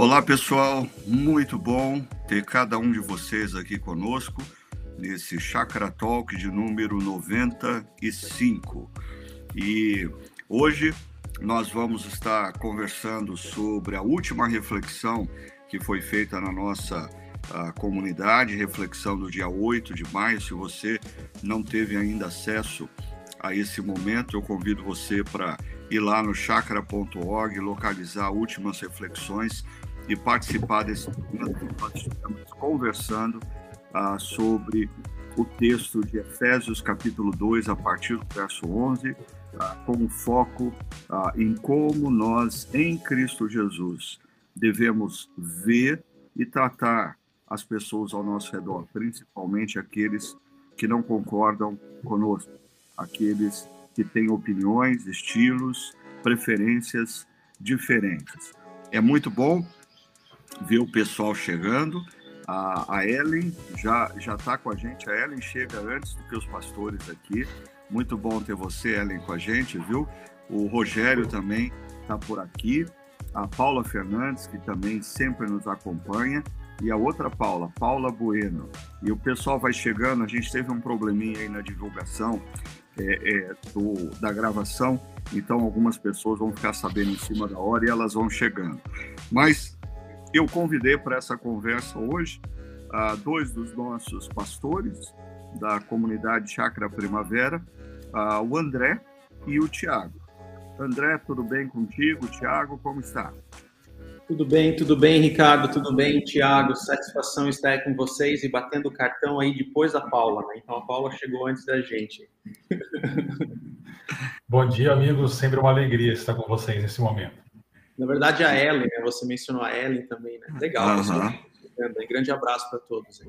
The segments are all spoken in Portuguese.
Olá, pessoal. Muito bom ter cada um de vocês aqui conosco nesse Chakra Talk de número 95. E hoje nós vamos estar conversando sobre a última reflexão que foi feita na nossa comunidade, reflexão do dia 8 de maio. Se você não teve ainda acesso a esse momento, eu convido você para ir lá no chakra.org, localizar últimas reflexões e participar desse conversando ah, sobre o texto de Efésios, capítulo 2, a partir do verso 11, ah, com foco ah, em como nós, em Cristo Jesus, devemos ver e tratar as pessoas ao nosso redor, principalmente aqueles que não concordam conosco, aqueles que têm opiniões, estilos, preferências diferentes. É muito bom ver o pessoal chegando. A, a Ellen já já está com a gente. A Ellen chega antes do que os pastores aqui. Muito bom ter você, Ellen, com a gente, viu? O Rogério também está por aqui. A Paula Fernandes, que também sempre nos acompanha. E a outra Paula, Paula Bueno. E o pessoal vai chegando. A gente teve um probleminha aí na divulgação é, é, do, da gravação. Então, algumas pessoas vão ficar sabendo em cima da hora e elas vão chegando. Mas eu convidei para essa conversa hoje uh, dois dos nossos pastores da comunidade Chácara Primavera, uh, o André e o Tiago. André, tudo bem contigo? Tiago, como está? Tudo bem, tudo bem, Ricardo, tudo bem, Tiago. Satisfação estar aí com vocês e batendo o cartão aí depois da Paula, né? Então a Paula chegou antes da gente. Bom dia, amigos. Sempre uma alegria estar com vocês nesse momento. Na verdade, a Ellen, né? Você mencionou a Ellen também, né? Legal. Uhum. Grande abraço para todos.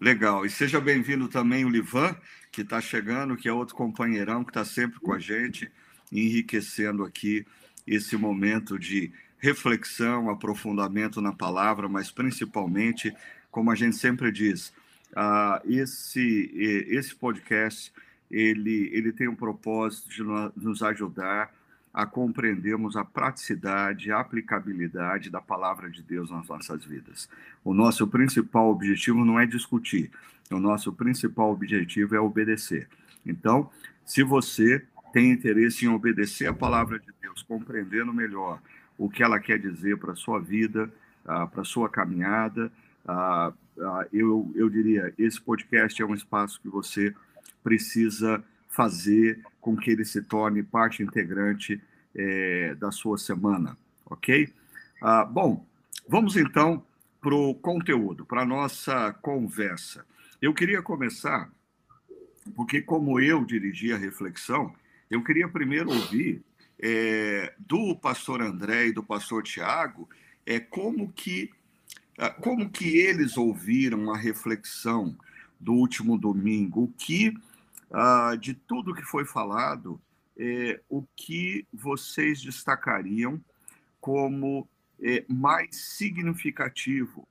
Legal. E seja bem-vindo também o Livan, que está chegando, que é outro companheirão que está sempre com a gente, enriquecendo aqui esse momento de reflexão, aprofundamento na palavra, mas principalmente, como a gente sempre diz, uh, esse, esse podcast ele, ele tem o propósito de nos ajudar a compreendermos a praticidade, a aplicabilidade da palavra de Deus nas nossas vidas. O nosso principal objetivo não é discutir, o nosso principal objetivo é obedecer. Então, se você tem interesse em obedecer a palavra de Deus, compreendendo melhor o que ela quer dizer para a sua vida, uh, para a sua caminhada, uh, eu, eu diria, esse podcast é um espaço que você precisa fazer com que ele se torne parte integrante é, da sua semana, ok? Ah, bom, vamos então para o conteúdo, para a nossa conversa. Eu queria começar, porque como eu dirigi a reflexão, eu queria primeiro ouvir é, do pastor André e do pastor Tiago é, como, que, ah, como que eles ouviram a reflexão do último domingo, o que ah, de tudo que foi falado, é, o que vocês destacariam como é, mais significativo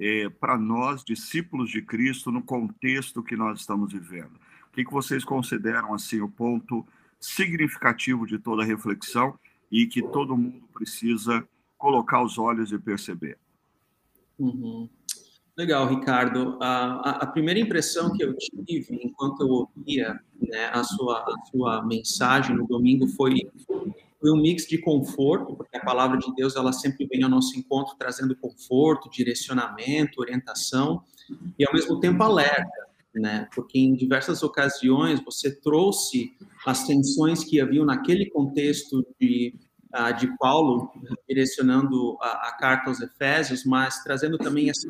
é, para nós, discípulos de Cristo, no contexto que nós estamos vivendo? O que, que vocês consideram assim o ponto significativo de toda a reflexão e que todo mundo precisa colocar os olhos e perceber? Uhum. Legal, Ricardo. A, a, primeira impressão que eu tive enquanto eu ouvia né, a, sua, a sua mensagem no domingo foi, foi um mix de conforto, porque a palavra de Deus ela sempre vem ao nosso encontro trazendo conforto, direcionamento, orientação e ao mesmo tempo alerta, né? Porque em diversas ocasiões você trouxe as tensões que haviam naquele contexto de de Paulo, direcionando a, a, carta aos Efésios, mas trazendo também essa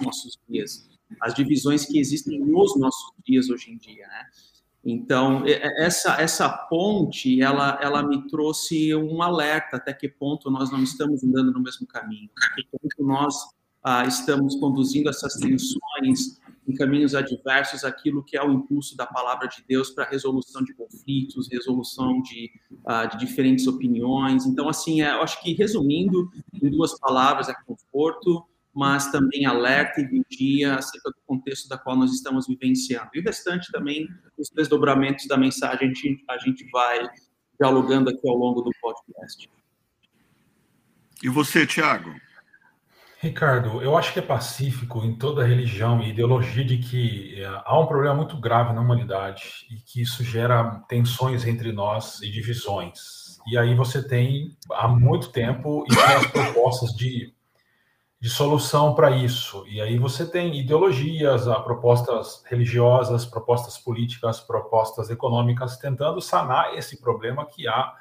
nossos dias, as divisões que existem nos nossos dias hoje em dia, né? Então, essa, essa ponte, ela, ela me trouxe um alerta até que ponto nós não estamos andando no mesmo caminho, até que ponto nós ah, estamos conduzindo essas tensões, em caminhos adversos aquilo que é o impulso da palavra de Deus para resolução de conflitos, resolução de, uh, de diferentes opiniões. Então, assim, é, eu acho que resumindo em duas palavras é conforto, mas também alerta e vigia acerca do contexto da qual nós estamos vivenciando. E o restante também, os desdobramentos da mensagem, a gente, a gente vai dialogando aqui ao longo do podcast. E você, Tiago? Ricardo, eu acho que é pacífico em toda religião e ideologia de que é, há um problema muito grave na humanidade e que isso gera tensões entre nós e divisões. E aí você tem há muito tempo e tem as propostas de, de solução para isso. E aí você tem ideologias, propostas religiosas, propostas políticas, propostas econômicas tentando sanar esse problema que há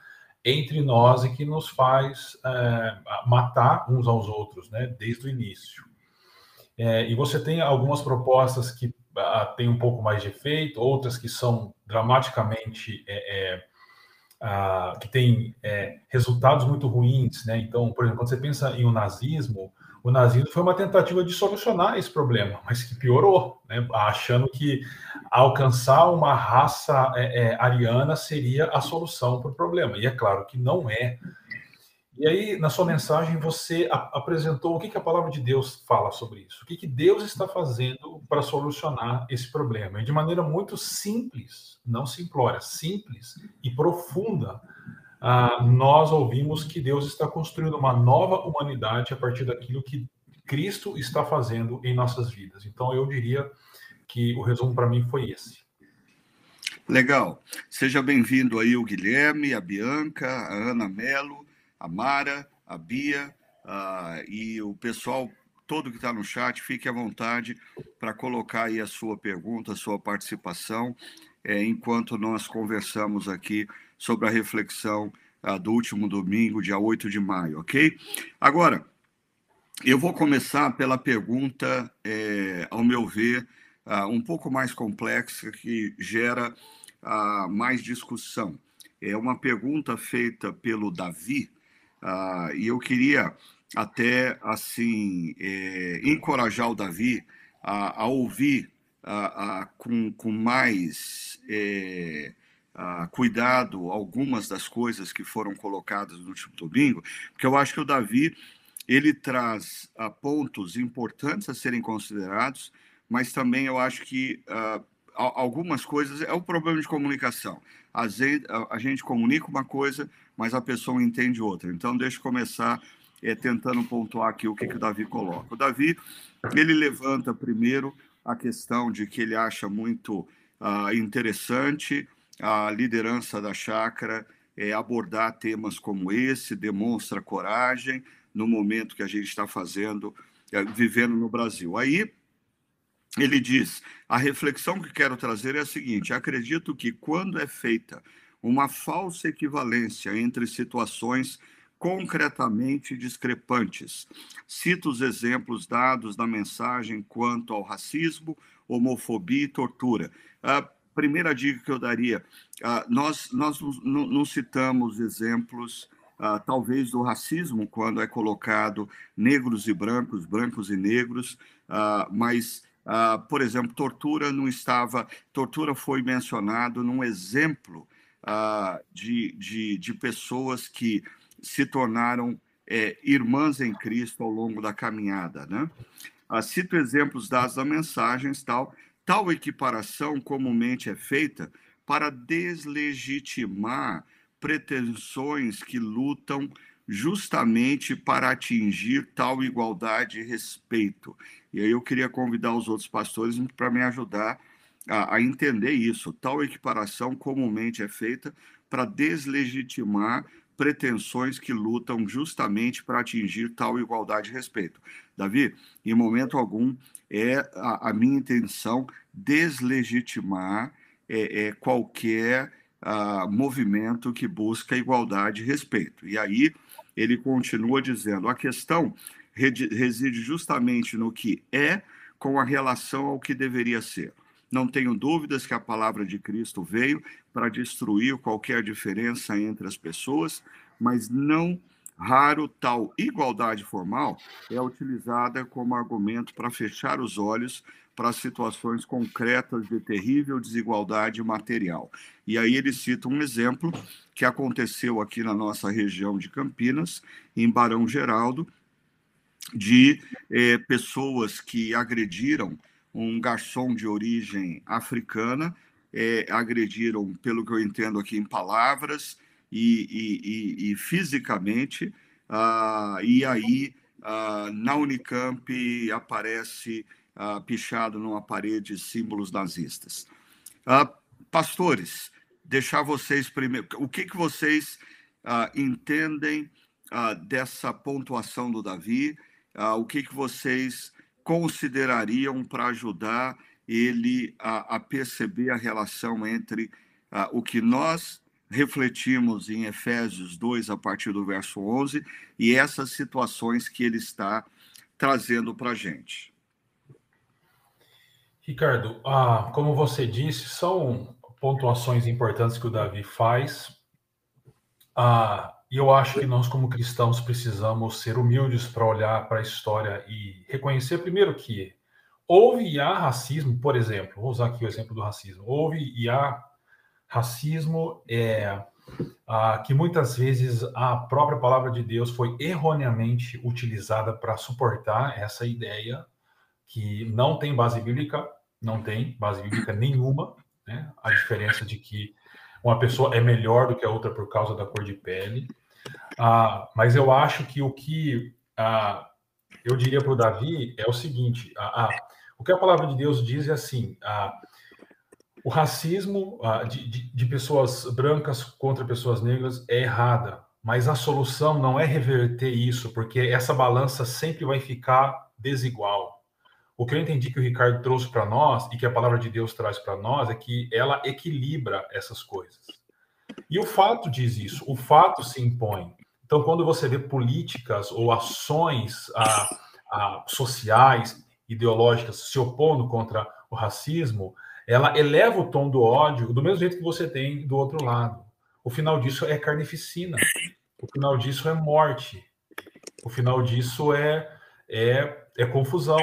entre nós e que nos faz é, matar uns aos outros, né, desde o início. É, e você tem algumas propostas que ah, têm um pouco mais de efeito, outras que são dramaticamente é, é ah, que têm resultados muito ruins, né? Então, por exemplo, quando você pensa em o um nazismo, o nazismo foi uma tentativa de solucionar esse problema, mas que piorou, né? achando que alcançar uma raça é, é, ariana seria a solução para o problema. E é claro que não é. E aí, na sua mensagem, você apresentou o que, que a palavra de Deus fala sobre isso. O que, que Deus está fazendo para solucionar esse problema. E de maneira muito simples, não simplória, simples e profunda ah, nós ouvimos que Deus está construindo uma nova humanidade a partir daquilo que Cristo está fazendo em nossas vidas. Então, eu diria que o resumo para mim foi esse. Legal. Seja bem-vindo aí o Guilherme, a Bianca, a Ana Melo, a Mara, a Bia uh, e o pessoal todo que está no chat. Fique à vontade para colocar aí a sua pergunta, a sua participação, é, enquanto nós conversamos aqui sobre a reflexão uh, do último domingo, dia 8 de maio, ok? Agora, eu vou começar pela pergunta, é, ao meu ver, uh, um pouco mais complexa, que gera uh, mais discussão. É uma pergunta feita pelo Davi, e eu queria até assim é, encorajar o Davi a, a ouvir a, a, com, com mais é, cuidado algumas das coisas que foram colocadas no último domingo, porque eu acho que o Davi ele traz uh, pontos importantes a serem considerados, mas também eu acho que uh, algumas coisas é o problema de comunicação. A gente, comunica uma coisa, mas a pessoa entende outra. Então, deixa eu começar é, tentando pontuar aqui o que, que o Davi coloca. O Davi ele levanta primeiro a questão de que ele acha muito uh, interessante a liderança da chácara é, abordar temas como esse, demonstra coragem no momento que a gente está fazendo, é, vivendo no Brasil. Aí ele diz: a reflexão que quero trazer é a seguinte: acredito que quando é feita uma falsa equivalência entre situações concretamente discrepantes. Cito os exemplos dados na mensagem quanto ao racismo, homofobia e tortura. Uh, primeira dica que eu daria, uh, nós, nós não citamos exemplos, uh, talvez, do racismo, quando é colocado negros e brancos, brancos e negros, uh, mas, por exemplo, tortura não estava, tortura foi mencionado num exemplo de, de, de pessoas que se tornaram é, irmãs em Cristo ao longo da caminhada, né? cito exemplos dados na mensagens, tal, Tal equiparação comumente é feita para deslegitimar pretensões que lutam justamente para atingir tal igualdade e respeito. E aí eu queria convidar os outros pastores para me ajudar a, a, entender isso. Tal equiparação comumente é feita para deslegitimar pretensões que lutam justamente para atingir tal igualdade e respeito. Davi, em momento algum é a, a minha intenção deslegitimar é, é qualquer uh, movimento que busca igualdade e respeito. E aí ele continua dizendo: a questão reside justamente no que é com a relação ao que deveria ser. Não tenho dúvidas que a palavra de Cristo veio para destruir qualquer diferença entre as pessoas, mas não raro tal igualdade formal é utilizada como argumento para fechar os olhos para situações concretas de terrível desigualdade material. E aí ele cita um exemplo que aconteceu aqui na nossa região de Campinas, em Barão Geraldo, de eh, pessoas que agrediram um garçom de origem africana, eh, agrediram, pelo que eu entendo aqui, em palavras, e, e, e, fisicamente uh, e aí uh, na Unicamp aparece uh, pichado numa parede símbolos nazistas. pastores, deixar vocês primeiro. O que, que vocês entendem dessa pontuação do Davi? o que, que vocês considerariam para ajudar ele a, a, perceber a relação entre o que nós refletimos em Efésios 2, a partir do verso 11, e essas situações que ele está trazendo para a gente. Ricardo, ah, como você disse, são pontuações importantes que o Davi faz. Ah, e eu acho que nós, como cristãos, precisamos ser humildes para olhar para a história e reconhecer, primeiro, que houve e há racismo, por exemplo, vou usar aqui o exemplo do racismo, houve e há racismo é ah, que muitas vezes a própria palavra de Deus foi erroneamente utilizada para suportar essa ideia que não tem base bíblica, não tem base bíblica nenhuma, né? A diferença de que uma pessoa é melhor do que a outra por causa da cor de pele. Ah, mas eu acho que o que ah, eu diria para o Davi é o seguinte: ah, o que a palavra de Deus diz é assim. Ah, o racismo ah, de, de, de, pessoas brancas contra pessoas negras é errada, mas a solução não é reverter isso, porque essa balança sempre vai ficar desigual. O que eu entendi que o Ricardo trouxe para nós e que a palavra de Deus traz para nós é que ela equilibra essas coisas. E o fato diz isso, o fato se impõe. Então, quando você vê políticas ou ações ah, ah, sociais, ideológicas se opondo contra o racismo, ela eleva o tom do ódio do mesmo jeito que você tem do outro lado. O final disso é carnificina. O final disso é morte. O final disso é, é, é confusão.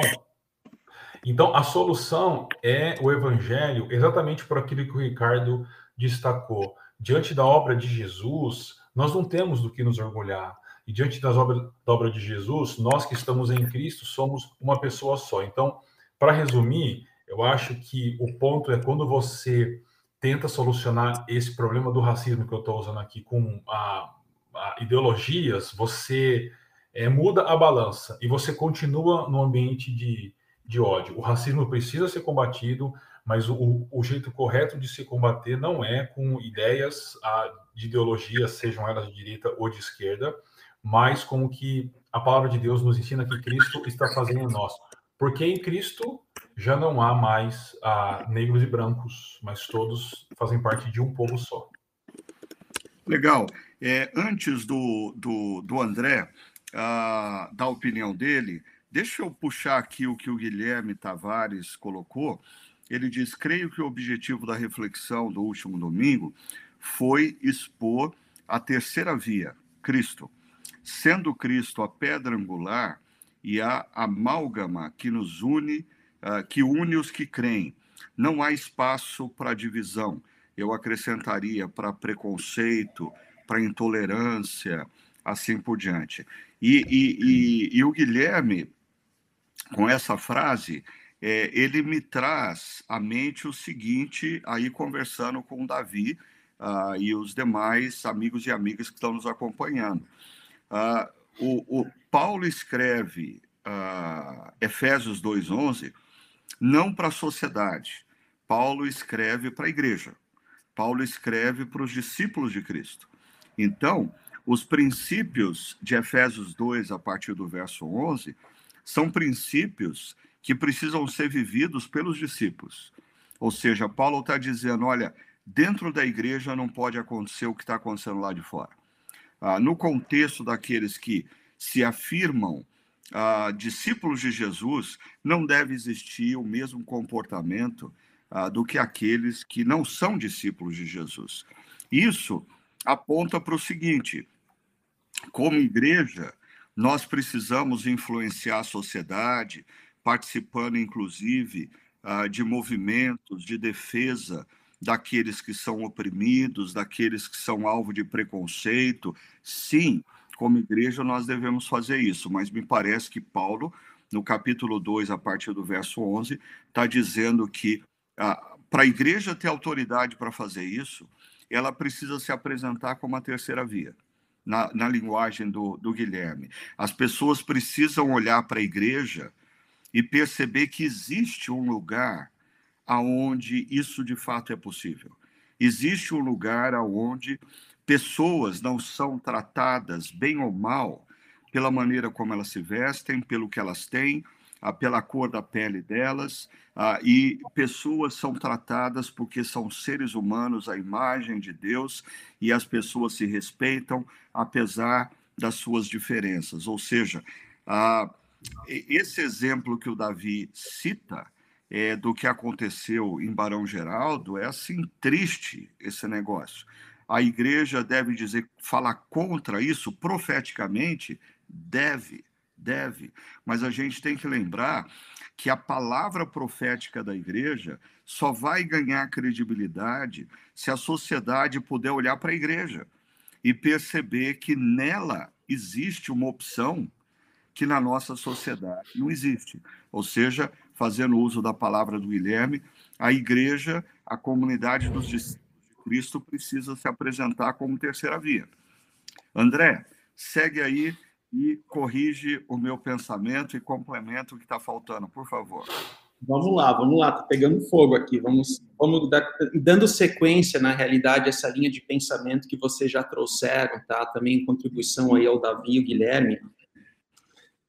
Então, a solução é o evangelho, exatamente por aquilo que o Ricardo destacou. Diante da obra de Jesus, nós não temos do que nos orgulhar. E diante das obras, da obra de Jesus, nós que estamos em Cristo somos uma pessoa só. Então, para resumir, eu acho que o ponto é quando você tenta solucionar esse problema do racismo que eu estou usando aqui com a, a ideologias, você é, muda a balança e você continua no ambiente de, de ódio. O racismo precisa ser combatido, mas o, o jeito correto de se combater não é com ideias a, de ideologias, sejam elas de direita ou de esquerda, mas com o que a palavra de Deus nos ensina que Cristo está fazendo em nós. Porque em Cristo já não há mais ah, negros e brancos, mas todos fazem parte de um povo só. Legal. É, antes do, do, do André ah, dar a opinião dele, deixa eu puxar aqui o que o Guilherme Tavares colocou. Ele diz: creio que o objetivo da reflexão do último domingo foi expor a terceira via, Cristo. Sendo Cristo a pedra angular, e a amálgama que nos une, uh, que une os que creem. Não há espaço para divisão. Eu acrescentaria para preconceito, para intolerância, assim por diante. E, e, e, e o Guilherme, com essa frase, é, ele me traz à mente o seguinte, aí conversando com o Davi uh, e os demais amigos e amigas que estão nos acompanhando. Uh, o, o Paulo escreve uh, Efésios 2,11 não para a sociedade. Paulo escreve para a igreja. Paulo escreve para os discípulos de Cristo. Então, os princípios de Efésios 2, a partir do verso 11, são princípios que precisam ser vividos pelos discípulos. Ou seja, Paulo está dizendo: olha, dentro da igreja não pode acontecer o que está acontecendo lá de fora ah, no contexto daqueles que se afirmam ah, discípulos de Jesus, não deve existir o mesmo comportamento ah, do que aqueles que não são discípulos de Jesus. Isso aponta para o seguinte: como igreja, nós precisamos influenciar a sociedade, participando, inclusive, ah, de movimentos de defesa daqueles que são oprimidos, daqueles que são alvo de preconceito. Sim, como igreja nós devemos fazer isso, mas me parece que Paulo, no capítulo 2, a partir do verso 11, está dizendo que ah, para a igreja ter autoridade para fazer isso, ela precisa se apresentar como a terceira via. na, na linguagem do, do Guilherme. As pessoas precisam olhar para a igreja e perceber que existe um lugar aonde isso de fato é possível. Existe um lugar aonde pessoas não são tratadas bem ou mal pela maneira como elas se vestem, pelo que elas têm, ah, pela cor da pele delas, ah, e pessoas são tratadas porque são seres humanos à imagem de Deus e as pessoas se respeitam apesar das suas diferenças. Ou seja, ah, esse exemplo que o Davi cita é, do que aconteceu em Barão Geraldo é assim triste esse negócio. A igreja deve dizer, falar contra isso profeticamente, deve, deve. Mas a gente tem que lembrar que a palavra profética da igreja só vai ganhar credibilidade se a sociedade puder olhar para a igreja e perceber que nela existe uma opção que na nossa sociedade não existe. Ou seja, fazendo uso da palavra do Guilherme, a igreja, a comunidade dos discípulos Cristo precisa se apresentar como terceira via. André, segue aí e corrige o meu pensamento e complementa o que está faltando, por favor. Vamos lá, vamos lá, tá pegando fogo aqui. Vamos, vamos dar, dando sequência, na realidade, essa linha de pensamento que vocês já trouxeram, tá? Também em contribuição aí ao Davi e ao Guilherme.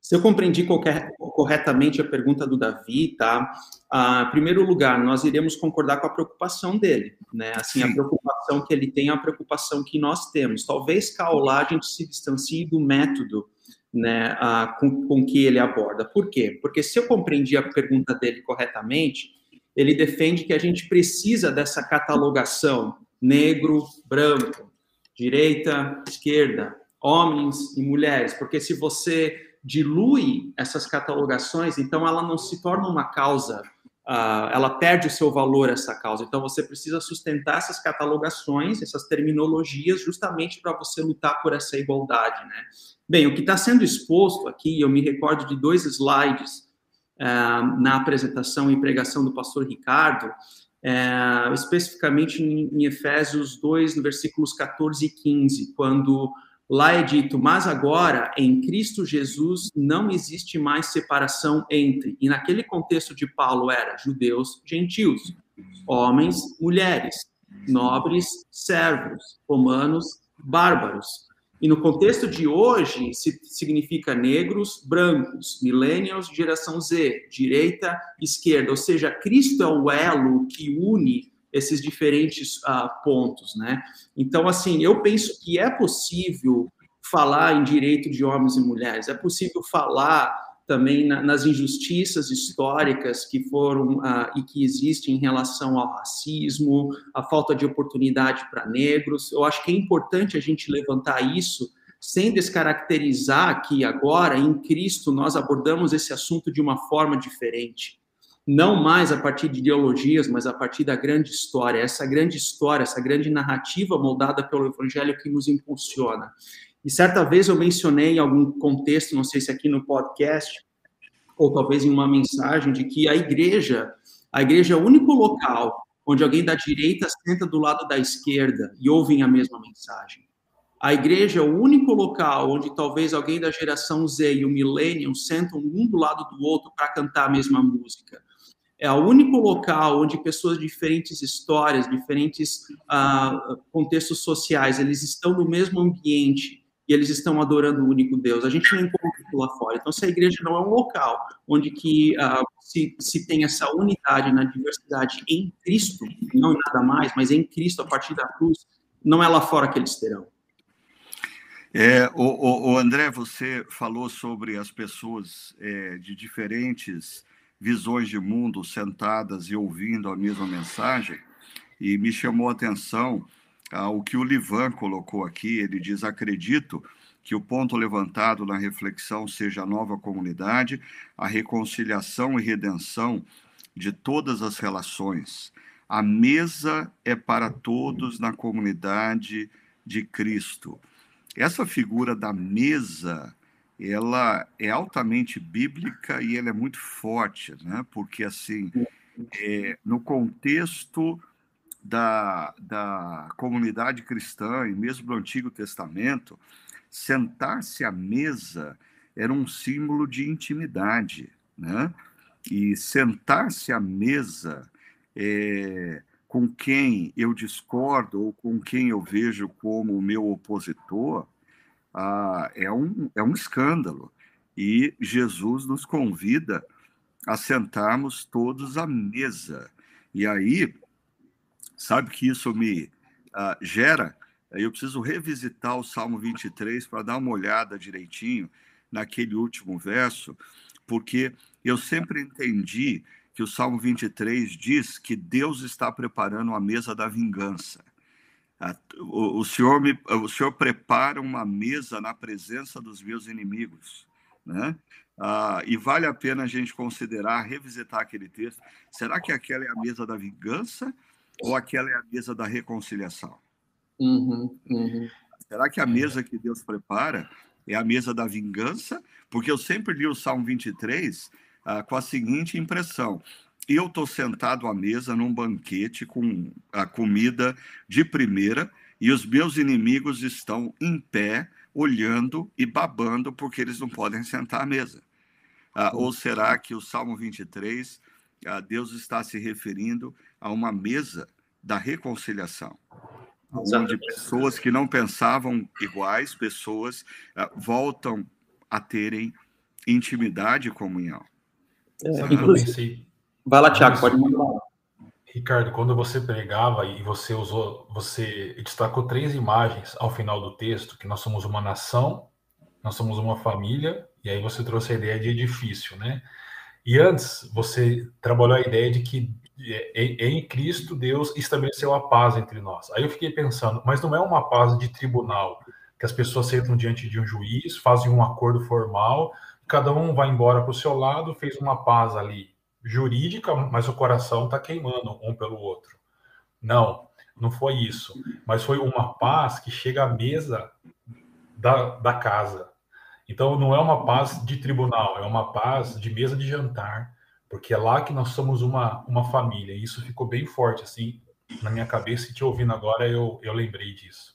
Se eu compreendi qualquer, corretamente a pergunta do Davi, tá? Ah, em primeiro lugar, nós iremos concordar com a preocupação dele, né? Assim, Sim. a preocupação que ele tem, a preocupação que nós temos. Talvez Caolá a gente se distancie do método, né, ah, com, com que ele aborda. Por quê? Porque se eu compreendi a pergunta dele corretamente, ele defende que a gente precisa dessa catalogação negro, branco, direita, esquerda, homens e mulheres, porque se você dilui essas catalogações, então ela não se torna uma causa, uh, ela perde o seu valor, essa causa. Então você precisa sustentar essas catalogações, essas terminologias, justamente para você lutar por essa igualdade, né? Bem, o que está sendo exposto aqui, eu me recordo de dois slides uh, na apresentação e pregação do pastor Ricardo, uh, especificamente em, em Efésios 2, no versículos 14 e 15, quando Lá é dito, mas agora em Cristo Jesus não existe mais separação entre, e naquele contexto de Paulo era judeus, gentios, homens, mulheres, nobres, servos, romanos, bárbaros. E no contexto de hoje, significa negros, brancos, millennials, geração Z, direita, esquerda. Ou seja, Cristo é o elo que une esses diferentes uh, pontos, né? Então, assim, eu penso que é possível falar em direito de homens e mulheres, é possível falar também na, nas injustiças históricas que foram uh, e que existem em relação ao racismo, a falta de oportunidade para negros. Eu acho que é importante a gente levantar isso sem descaracterizar que agora em Cristo nós abordamos esse assunto de uma forma diferente não mais a partir de ideologias, mas a partir da grande história, essa grande história, essa grande narrativa moldada pelo Evangelho que nos impulsiona. E certa vez eu mencionei em algum contexto, não sei se aqui no podcast, ou talvez em uma mensagem, de que a igreja, a igreja é o único local onde alguém da direita senta do lado da esquerda e ouvem a mesma mensagem. A igreja é o único local onde talvez alguém da geração Z e o Millennium sentam um do lado do outro para cantar a mesma música é o único local onde pessoas de diferentes histórias, diferentes uh, contextos sociais, eles estão no mesmo ambiente e eles estão adorando o único Deus. A gente não encontra isso lá fora. Então, se a igreja não é um local onde que uh, se, se tem essa unidade na diversidade em Cristo, não em nada mais, mas em Cristo a partir da cruz, não é lá fora que eles terão. É, o, o, o André, você falou sobre as pessoas é, de diferentes visões de mundo sentadas e ouvindo a mesma mensagem, e me chamou a atenção ah, o que o Livan colocou aqui. Ele diz: Acredito que o ponto levantado na reflexão seja a nova comunidade, a reconciliação e redenção de todas as relações. A mesa é para todos na comunidade de Cristo. Essa figura da mesa ela é altamente bíblica e ela é muito forte, né? porque assim, é, no contexto da, da comunidade cristã e mesmo do Antigo Testamento, sentar-se à mesa era um símbolo de intimidade, né? E sentar-se à mesa é, com quem eu discordo ou com quem eu vejo como meu opositor ah, é, um, é um escândalo. E Jesus nos convida a sentarmos todos à mesa. E aí, sabe que isso me ah, gera? Eu preciso revisitar o Salmo 23 para dar uma olhada direitinho naquele último verso, porque eu sempre entendi que o Salmo 23 diz que Deus está preparando a mesa da vingança. O, Senhor me, o Senhor prepara uma mesa na presença dos meus inimigos, né? Ah, e vale a pena a gente considerar, revisitar aquele texto. Será que aquela é a mesa da vingança ou aquela é a mesa da reconciliação? Uhum, uhum. Será que a mesa que Deus prepara é a mesa da vingança? Porque eu sempre li o Salmo 23 ah, com a seguinte impressão: eu estou sentado à mesa num banquete com a comida de primeira e os meus inimigos estão em pé, olhando e babando porque eles não podem sentar à mesa. Ah, ou será que o Salmo 23, ah, Deus está se referindo a uma mesa da reconciliação? Onde pessoas que não pensavam iguais, pessoas ah, voltam a terem intimidade e comunhão. É, inclusive, Vai lá, Tiago, pode mandar. Ricardo, quando você pregava e você usou, você destacou três imagens ao final do texto, que nós somos uma nação, nós somos uma família, e aí você trouxe a ideia de edifício, né? E antes você trabalhou a ideia de que é, é, em Cristo Deus estabeleceu a paz entre nós. Aí eu fiquei pensando, mas não é uma paz de tribunal, que as pessoas sentam diante de um juiz, fazem um acordo formal, cada um vai embora para o seu lado, fez uma paz ali jurídica, mas o coração está queimando um pelo outro. Não, não foi isso. Mas foi uma paz que chega à mesa da, da casa. Então não é uma paz de tribunal, é uma paz de mesa de jantar, porque é lá que nós somos uma, uma família. E isso ficou bem forte assim na minha cabeça e te ouvindo agora eu, eu lembrei disso.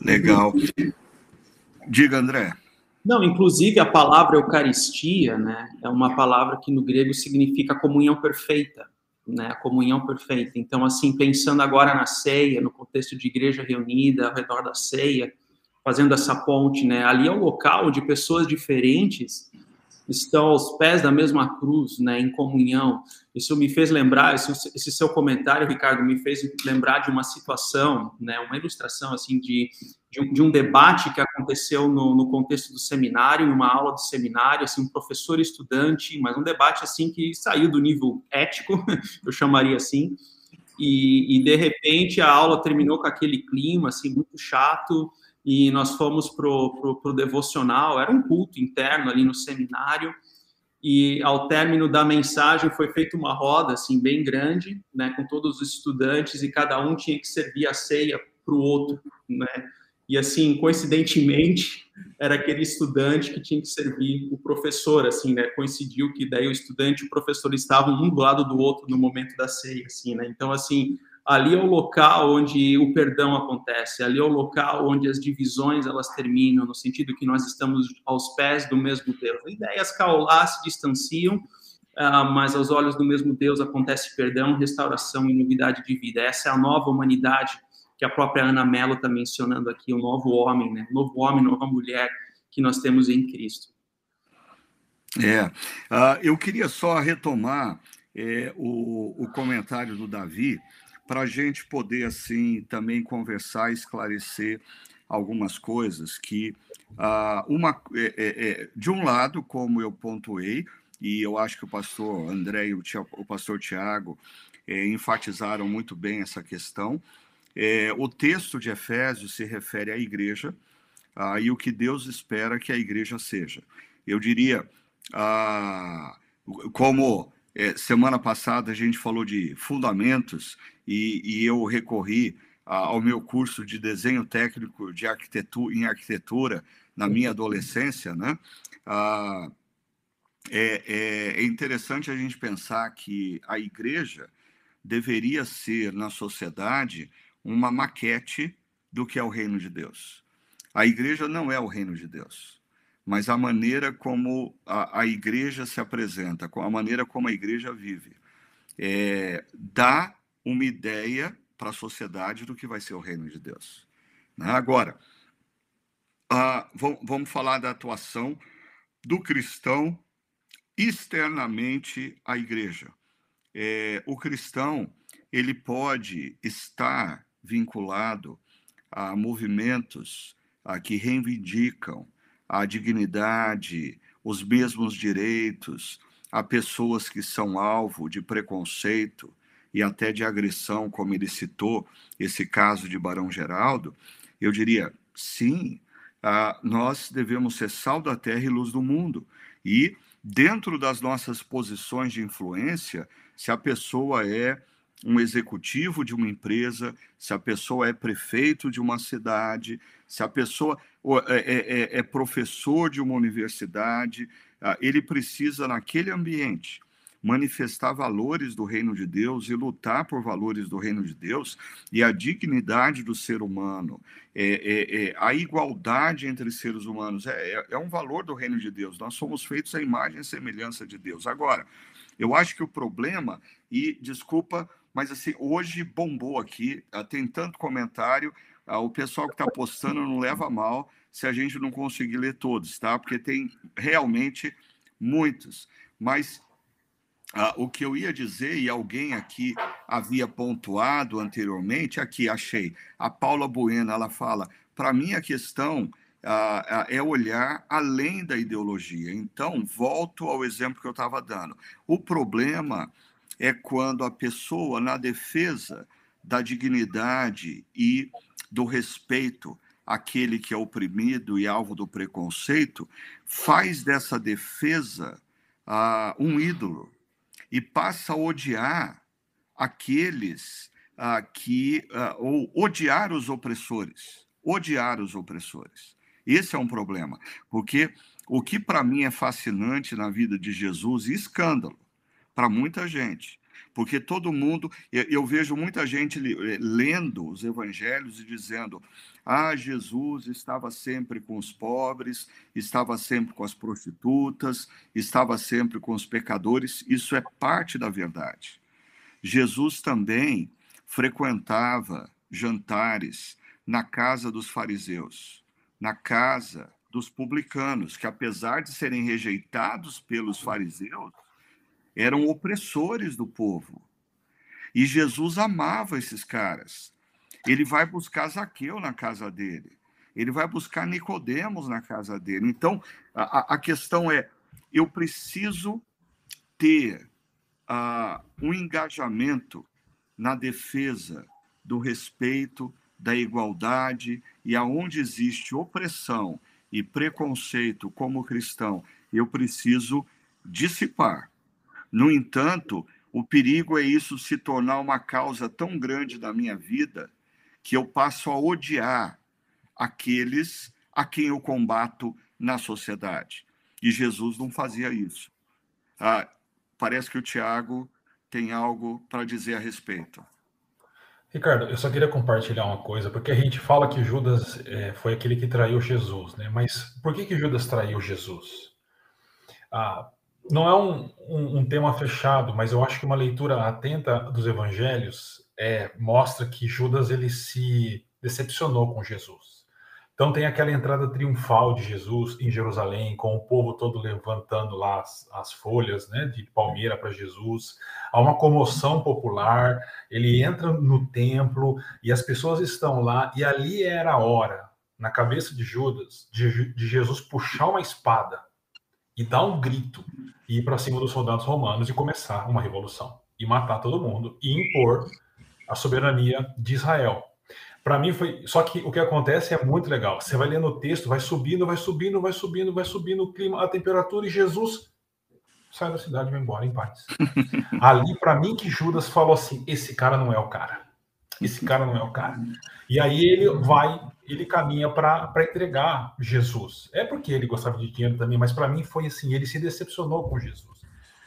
Legal. Diga, André. Não, inclusive a palavra Eucaristia, né, é uma palavra que no grego significa comunhão perfeita, né, comunhão perfeita. Então, assim, pensando agora na ceia, no contexto de igreja reunida ao redor da ceia, fazendo essa ponte, né, ali é o local onde pessoas diferentes estão aos pés da mesma cruz, né, em comunhão. Isso me fez lembrar, esse, seu comentário, Ricardo, me fez lembrar de uma situação, né, uma ilustração assim de, de, um, de um debate que aconteceu no, no, contexto do seminário, em uma aula de seminário, assim, um professor estudante, mas um debate assim que saiu do nível ético, eu chamaria assim, e, e de repente a aula terminou com aquele clima assim muito chato e nós fomos pro, pro, pro devocional, era um culto interno ali no seminário, e ao término da mensagem foi feita uma roda assim bem grande, né, com todos os estudantes e cada um tinha que servir a ceia para o outro, né? E assim, coincidentemente, era aquele estudante que tinha que servir o professor, assim, né? Coincidiu que daí o estudante e o professor estavam um do lado do outro no momento da ceia, assim, né? Então, assim, ali é o local onde o perdão acontece, ali é o local onde as divisões elas terminam, no sentido que nós estamos aos pés do mesmo Deus. Ideias caolá se distanciam, uh, mas aos olhos do mesmo Deus acontece perdão, restauração e novidade de vida. Essa é a nova humanidade que a própria Ana Mello está mencionando aqui, o novo homem, né? Novo homem, nova mulher que nós temos em Cristo. É, uh, eu queria só retomar é, o, o comentário do Davi, para a gente poder, assim, também conversar, esclarecer algumas coisas que, ah, uma, é, é, é, de um lado, como eu pontuei, e eu acho que o pastor André e o, o pastor Tiago é, enfatizaram muito bem essa questão, é, o texto de Efésios se refere à igreja ah, e o que Deus espera que a igreja seja. Eu diria, ah, como é, semana passada a gente falou de fundamentos e, e eu recorri ao meu curso de desenho técnico de arquitetura, em arquitetura na minha adolescência, né? Ah, é, é, é interessante a gente pensar que a igreja deveria ser na sociedade uma maquete do que é o reino de Deus. A igreja não é o reino de Deus, mas a maneira como a, a igreja se apresenta, a maneira como a igreja vive, é, dá uma ideia para a sociedade do que vai ser o reino de Deus. Né? Agora, ah, vamos falar da atuação do cristão externamente à igreja. É, o cristão ele pode estar vinculado a movimentos a, que reivindicam a dignidade, os mesmos direitos, a pessoas que são alvo de preconceito e até de agressão, como ele citou esse caso de Barão Geraldo, eu diria sim, nós devemos ser sal da terra e luz do mundo. E dentro das nossas posições de influência, se a pessoa é um executivo de uma empresa, se a pessoa é prefeito de uma cidade, se a pessoa é, é, é, é professor de uma universidade, ah, ele precisa, naquele ambiente, manifestar valores do reino de Deus e lutar por valores do reino de Deus e a dignidade do ser humano, é, é, é a igualdade entre seres humanos, é, é, é um valor do reino de Deus. Nós somos feitos à imagem e semelhança de Deus. Agora, eu acho que o problema, e desculpa, mas assim, hoje bombou aqui, ah, tem tanto comentário, ah, o pessoal que está postando não leva mal se a gente não conseguir ler todos, tá? Porque tem realmente muitos. Mas ah, o que eu ia dizer, e alguém aqui havia pontuado anteriormente, aqui achei, a Paula Bueno, ela fala, para mim a questão ah, ah, é olhar além da ideologia. Então, volto ao exemplo que eu estava dando. O problema é quando a pessoa, na defesa da dignidade e do respeito àquele que é oprimido e alvo do preconceito, faz dessa defesa um ídolo e passa a odiar aqueles ah, que. Ah, ou odiar os opressores. Odiar os opressores. Esse é um problema, porque o que para mim é fascinante na vida de Jesus, escândalo para muita gente, porque todo mundo, eu, vejo muita gente eh, lendo os evangelhos e dizendo: ah, Jesus estava sempre com os pobres, estava sempre com as prostitutas, estava sempre com os pecadores. Isso é parte da verdade. Jesus também frequentava jantares na casa dos fariseus, na casa dos publicanos, que apesar de serem rejeitados pelos fariseus, eram opressores do povo. E Jesus amava esses caras. Ele vai buscar Zaqueu na casa dele. Ele vai buscar Nicodemos na casa dele. Então, a, a questão é: eu preciso ter uh, um engajamento na defesa do respeito, da igualdade, e aonde existe opressão e preconceito como cristão, eu preciso dissipar no entanto, o perigo é isso se tornar uma causa tão grande da minha vida que eu passo a odiar aqueles a quem eu combato na sociedade. E Jesus não fazia isso. Ah, parece que o Tiago tem algo para dizer a respeito. Ricardo, eu só queria compartilhar uma coisa, porque a gente fala que Judas é, foi aquele que traiu Jesus, né? Mas por que, que Judas traiu Jesus? Ah, não é um, um, um, tema fechado, mas eu acho que uma leitura atenta dos evangelhos é, mostra que Judas ele se decepcionou com Jesus. Então tem aquela entrada triunfal de Jesus em Jerusalém, com o povo todo levantando lá as, as folhas né, de palmeira para Jesus. Há uma comoção popular, ele entra no templo e as pessoas estão lá, e ali era a hora, na cabeça de Judas, de, de Jesus puxar uma espada e dar um grito e ir para cima dos soldados romanos e começar uma revolução e matar todo mundo e impor a soberania de Israel. Para mim foi, só que o que acontece é muito legal. Você vai lendo o texto, vai subindo, vai subindo, vai subindo, vai subindo o clima, a temperatura e Jesus sai da cidade e vai embora em paz. Ali para mim que Judas falou assim, esse cara não é o cara. Esse cara não é o cara. E aí ele vai ele caminha para entregar Jesus. É porque ele gostava de dinheiro também, mas para mim foi assim, ele se decepcionou com Jesus.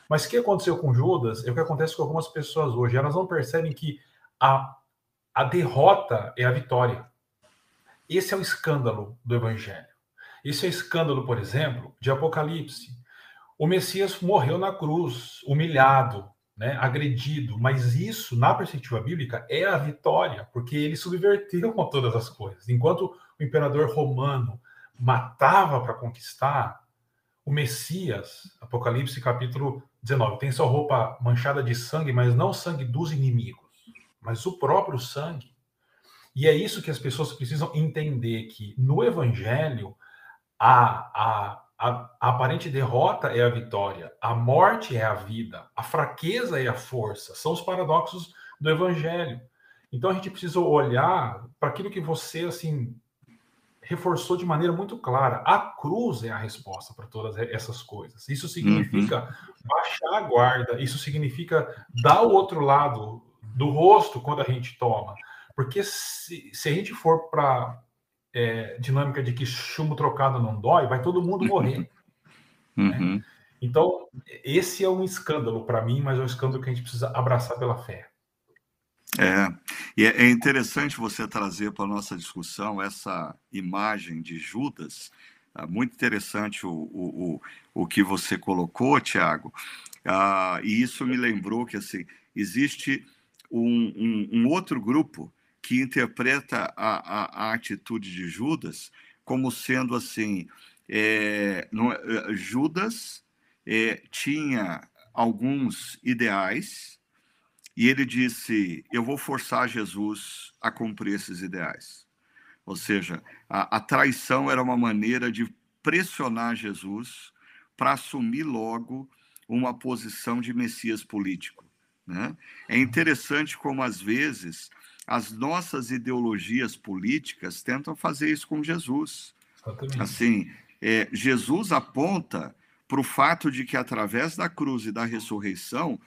Mas o que aconteceu com Judas é o que acontece com algumas pessoas hoje. Elas não percebem que a, a derrota é a vitória. Esse é o escândalo do evangelho. Esse é o escândalo, por exemplo, de Apocalipse. O Messias morreu na cruz, humilhado, né, agredido, mas isso, na perspectiva bíblica, é a vitória, porque ele subverteu com todas as coisas. Enquanto o imperador romano matava para conquistar, o Messias, Apocalipse capítulo 19, tem sua roupa manchada de sangue, mas não sangue dos inimigos, mas o próprio sangue. E é isso que as pessoas precisam entender que no evangelho a, a a, a, aparente derrota é a vitória, a morte é a vida, a fraqueza é a força. São os paradoxos do evangelho. Então a gente precisa olhar para aquilo que você assim reforçou de maneira muito clara. A cruz é a resposta para todas essas coisas. Isso significa uhum. baixar a guarda, isso significa dar o outro lado do rosto quando a gente toma. Porque se, se a gente for para é, dinâmica de que chumbo trocado não dói, vai todo mundo morrer. Né? Uhum. Né? Então, esse é um escândalo para mim, mas é um escândalo que a gente precisa abraçar pela fé. É, e é, é interessante você trazer para a nossa discussão essa imagem de Judas. É muito interessante o, o, o, o que você colocou, Tiago. Ah, e isso me lembrou que assim existe um, um, um outro grupo que interpreta a, a, a atitude de Judas como sendo assim: é, no, é, Judas é, tinha alguns ideais e ele disse: Eu vou forçar Jesus a cumprir esses ideais. Ou seja, a, a traição era uma maneira de pressionar Jesus para assumir logo uma posição de Messias político. Né? É interessante como, às vezes, as nossas ideologias políticas tentam fazer isso com Jesus. Exatamente. Assim, é, Jesus aponta para o fato de que, através da cruz e da ressurreição,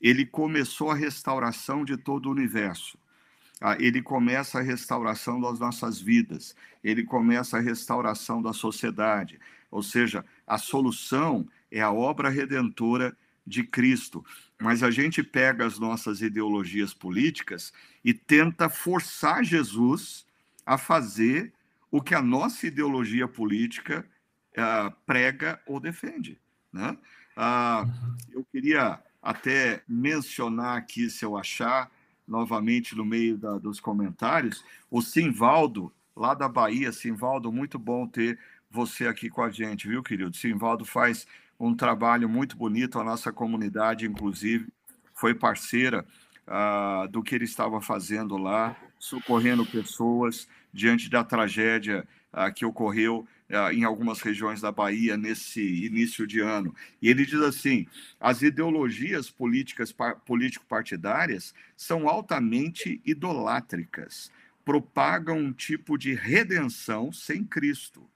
ele começou a restauração de todo o universo. Ah, ele começa a restauração das nossas vidas, ele começa a restauração da sociedade. Ou seja, a solução é a obra redentora de Cristo mas a gente pega as nossas ideologias políticas e tenta forçar Jesus a fazer o que a nossa ideologia política uh, prega ou defende. Né? Uh, eu queria até mencionar aqui, se eu achar, novamente no meio da, dos comentários, o Simvaldo, lá da Bahia. Simvaldo, muito bom ter você aqui com a gente, viu, querido? Simvaldo faz um trabalho muito bonito. A nossa comunidade, inclusive, foi parceira uh, do que ele estava fazendo lá, socorrendo pessoas diante da tragédia uh, que ocorreu uh, em algumas regiões da Bahia nesse início de ano. E ele diz assim: as ideologias políticas político-partidárias são altamente idolátricas, propagam um tipo de redenção sem Cristo,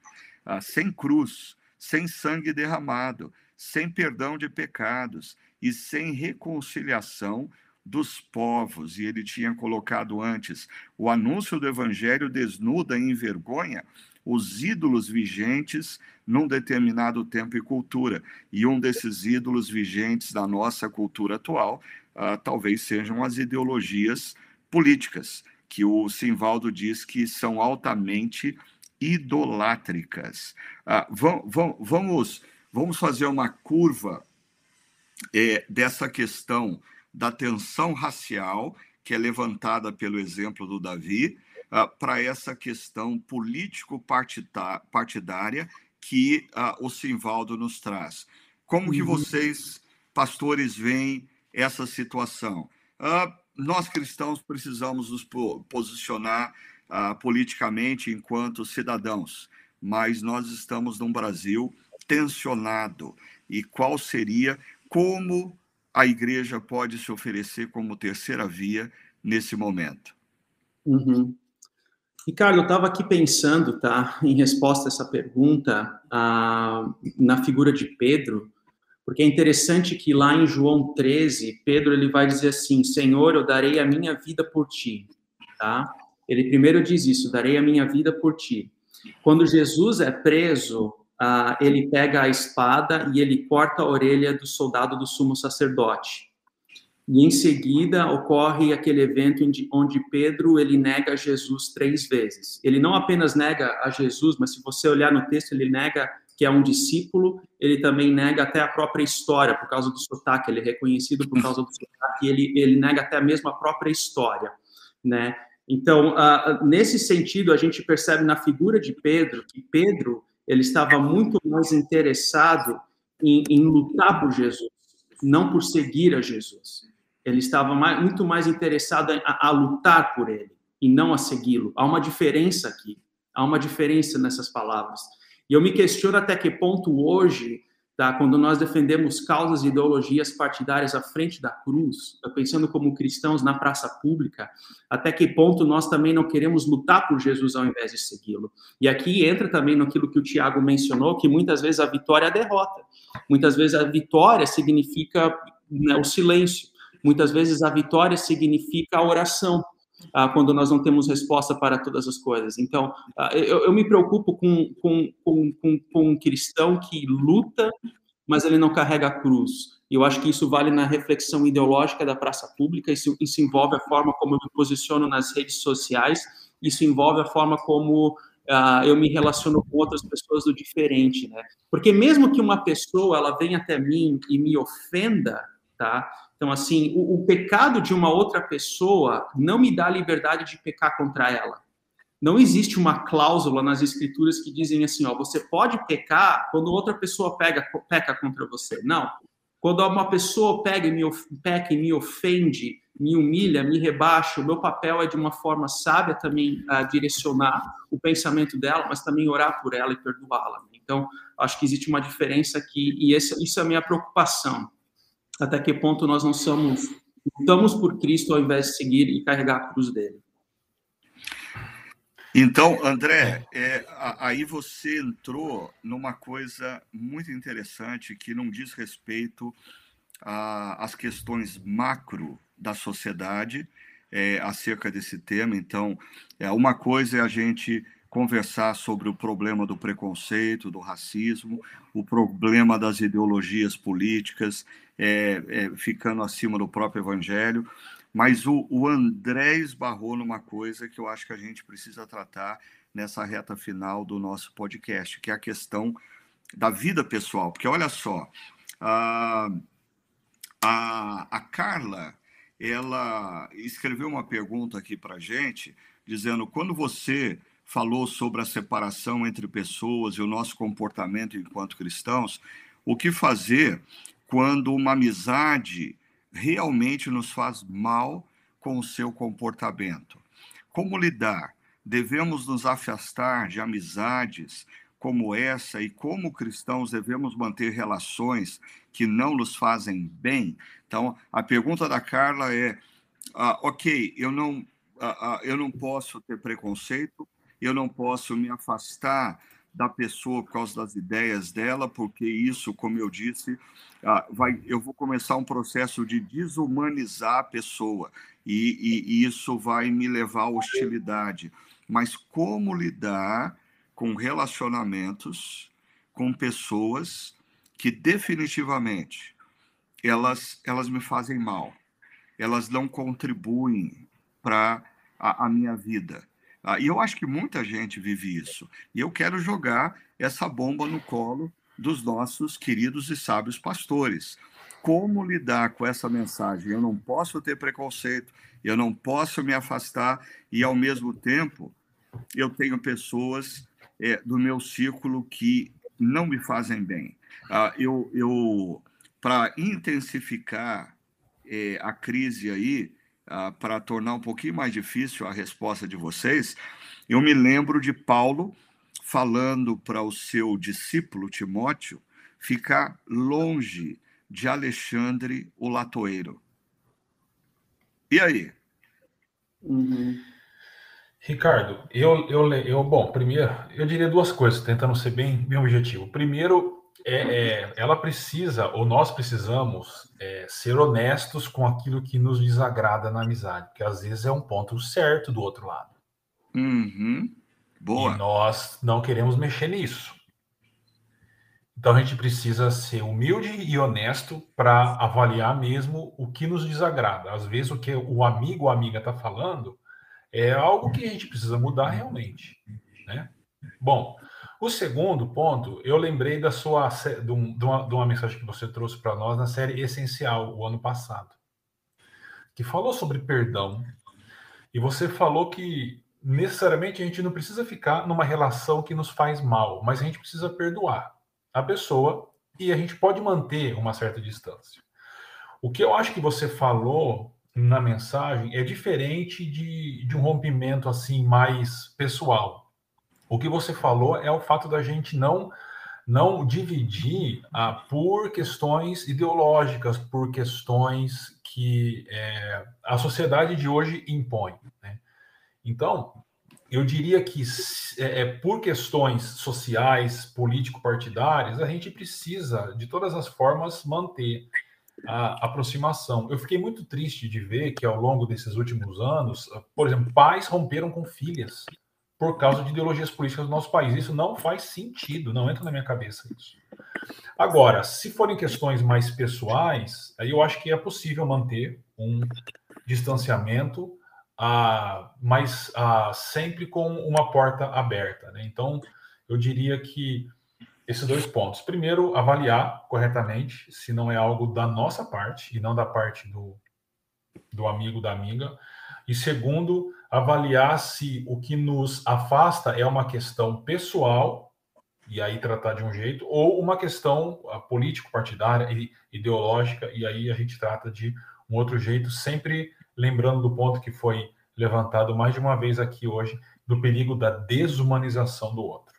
sem cruz sem sangue derramado, sem perdão de pecados e sem reconciliação dos povos. E ele tinha colocado antes: o anúncio do evangelho desnuda e envergonha os ídolos vigentes num determinado tempo e cultura. E um desses ídolos vigentes da nossa cultura atual uh, talvez sejam as ideologias políticas, que o Simvaldo diz que são altamente idolátricas. Ah, vamos, vamos, vamos fazer uma curva é, dessa questão da tensão racial, que é levantada pelo exemplo do Davi, ah, para essa questão político-partidária que ah, o Simvaldo nos traz. Como que uhum. vocês, pastores, veem essa situação? Ah, nós cristãos precisamos nos posicionar uh, politicamente enquanto cidadãos, mas nós estamos num Brasil tensionado. E qual seria, como a igreja pode se oferecer como terceira via nesse momento? Uhum. Ricardo, eu estava aqui pensando, tá, em resposta a essa pergunta, ah, na figura de Pedro, porque é interessante que lá em João 13, Pedro ele vai dizer assim: Senhor, eu darei a minha vida por ti, tá? Ele primeiro diz isso: darei a minha vida por ti. Quando Jesus é preso, uh, ele pega a espada e ele corta a orelha do soldado do sumo sacerdote. E em seguida ocorre aquele evento onde Pedro ele nega Jesus três vezes. Ele não apenas nega a Jesus, mas se você olhar no texto, ele nega que é um discípulo, ele também nega até a própria história, por causa do sotaque, ele é reconhecido por causa do sotaque, ele, ele nega até mesmo a própria história, né? Então, nesse sentido, a gente percebe na figura de Pedro, que Pedro, ele estava muito mais interessado em, em lutar por Jesus, não por seguir a Jesus. Ele estava mais, muito mais interessado a, a lutar por ele e não a segui-lo. Há uma diferença aqui. Há uma diferença nessas palavras. E eu me questiono até que ponto hoje, tá, quando nós defendemos causas e ideologias partidárias à frente da cruz, pensando como cristãos na praça pública, até que ponto nós também não queremos lutar por Jesus ao invés de segui-lo. E aqui entra também naquilo que o Tiago mencionou, que muitas vezes a vitória é a derrota. Muitas vezes a vitória significa né, o silêncio. Muitas vezes a vitória significa a oração, ah, quando nós não temos resposta para todas as coisas. Então, ah, eu, eu, me preocupo com, com, com, com, um cristão que luta, mas ele não carrega a cruz. E eu acho que isso vale na reflexão ideológica da praça pública, isso, isso envolve a forma como eu me posiciono nas redes sociais, isso envolve a forma como Uh, eu me relaciono com outras pessoas do diferente, né? Porque mesmo que uma pessoa ela venha até mim e me ofenda, tá? Então, assim, o, o, pecado de uma outra pessoa não me dá liberdade de pecar contra ela. Não existe uma cláusula nas escrituras que dizem assim, ó, você pode pecar quando outra pessoa pega, peca contra você. Não. Quando uma pessoa pega e me, peca e me ofende, me humilha, me rebaixa, o meu papel é de uma forma sábia também uh, direcionar o pensamento dela, mas também orar por ela e perdoá-la. Então, acho que existe uma diferença aqui e isso é a minha preocupação até que ponto nós não somos lutamos por Cristo ao invés de seguir e carregar a cruz dele. Então, André, é, aí você entrou numa coisa muito interessante que não diz respeito às questões macro da sociedade é, acerca desse tema. Então, é, uma coisa é a gente conversar sobre o problema do preconceito, do racismo, o problema das ideologias políticas, é, é, ficando acima do próprio evangelho. Mas o, o André esbarrou numa coisa que eu acho que a gente precisa tratar nessa reta final do nosso podcast, que é a questão da vida pessoal. Porque olha só, a, a, a Carla, ela escreveu uma pergunta aqui para gente, dizendo: quando você falou sobre a separação entre pessoas e o nosso comportamento enquanto cristãos, o que fazer quando uma amizade realmente nos faz mal com o seu comportamento? Como lidar? Devemos nos afastar de amizades como essa e como cristãos devemos manter relações que não nos fazem bem? Então, a pergunta da Carla é: ah, ok, eu não, ah, ah, eu não posso ter preconceito, eu não posso me afastar da pessoa por causa das ideias dela, porque isso, como eu disse, ah, vai, eu vou começar um processo de desumanizar a pessoa e, e, e isso vai me levar à hostilidade. Mas como lidar com relacionamentos com pessoas que definitivamente elas, elas me fazem mal, elas não contribuem para a, a minha vida ah, e eu acho que muita gente vive isso. E eu quero jogar essa bomba no colo dos nossos queridos e sábios pastores. Como lidar com essa mensagem? Eu não posso ter preconceito, eu não posso me afastar, e ao mesmo tempo eu tenho pessoas é, do meu círculo que não me fazem bem. Ah, eu, eu para intensificar é, a crise aí, ah, para tornar um pouquinho mais difícil a resposta de vocês, eu me lembro de Paulo falando para o seu discípulo Timóteo ficar longe de Alexandre o latoeiro. E aí? Uhum. Ricardo, eu, eu, eu, bom, primeiro, eu diria duas coisas, tentando ser bem, bem objetivo. Primeiro, é, é, ela precisa, ou nós precisamos, é, ser honestos com aquilo que nos desagrada na amizade, porque às vezes é um ponto certo do outro lado. Uhum. Boa. E nós não queremos mexer nisso. Então a gente precisa ser humilde e honesto para avaliar mesmo o que nos desagrada. Às vezes o que o amigo ou amiga está falando é algo que a gente precisa mudar realmente, né? Bom, o segundo ponto, eu lembrei da sua de, uma, de uma mensagem que você trouxe para nós na série Essencial o ano passado, que falou sobre perdão. E você falou que necessariamente a gente não precisa ficar numa relação que nos faz mal, mas a gente precisa perdoar a pessoa e a gente pode manter uma certa distância. O que eu acho que você falou na mensagem é diferente de, de um rompimento assim mais pessoal. O que você falou é o fato da gente não não dividir ah, por questões ideológicas, por questões que é, a sociedade de hoje impõe. Né? Então, eu diria que é, é, por questões sociais, político-partidárias, a gente precisa, de todas as formas, manter a aproximação. Eu fiquei muito triste de ver que ao longo desses últimos anos, por exemplo, pais romperam com filhas por causa de ideologias políticas do nosso país. Isso não faz sentido, não entra na minha cabeça isso. Agora, se forem questões mais pessoais, aí eu acho que é possível manter um distanciamento, ah, mas ah, sempre com uma porta aberta. Né? Então, eu diria que esses dois pontos. Primeiro, avaliar corretamente se não é algo da nossa parte e não da parte do, do amigo, da amiga. E segundo, avaliar se o que nos afasta é uma questão pessoal, e aí tratar de um jeito, ou uma questão ah, político-partidária e ideológica, e aí a gente trata de um outro jeito, sempre lembrando do ponto que foi levantado mais de uma vez aqui hoje, do perigo da desumanização do outro.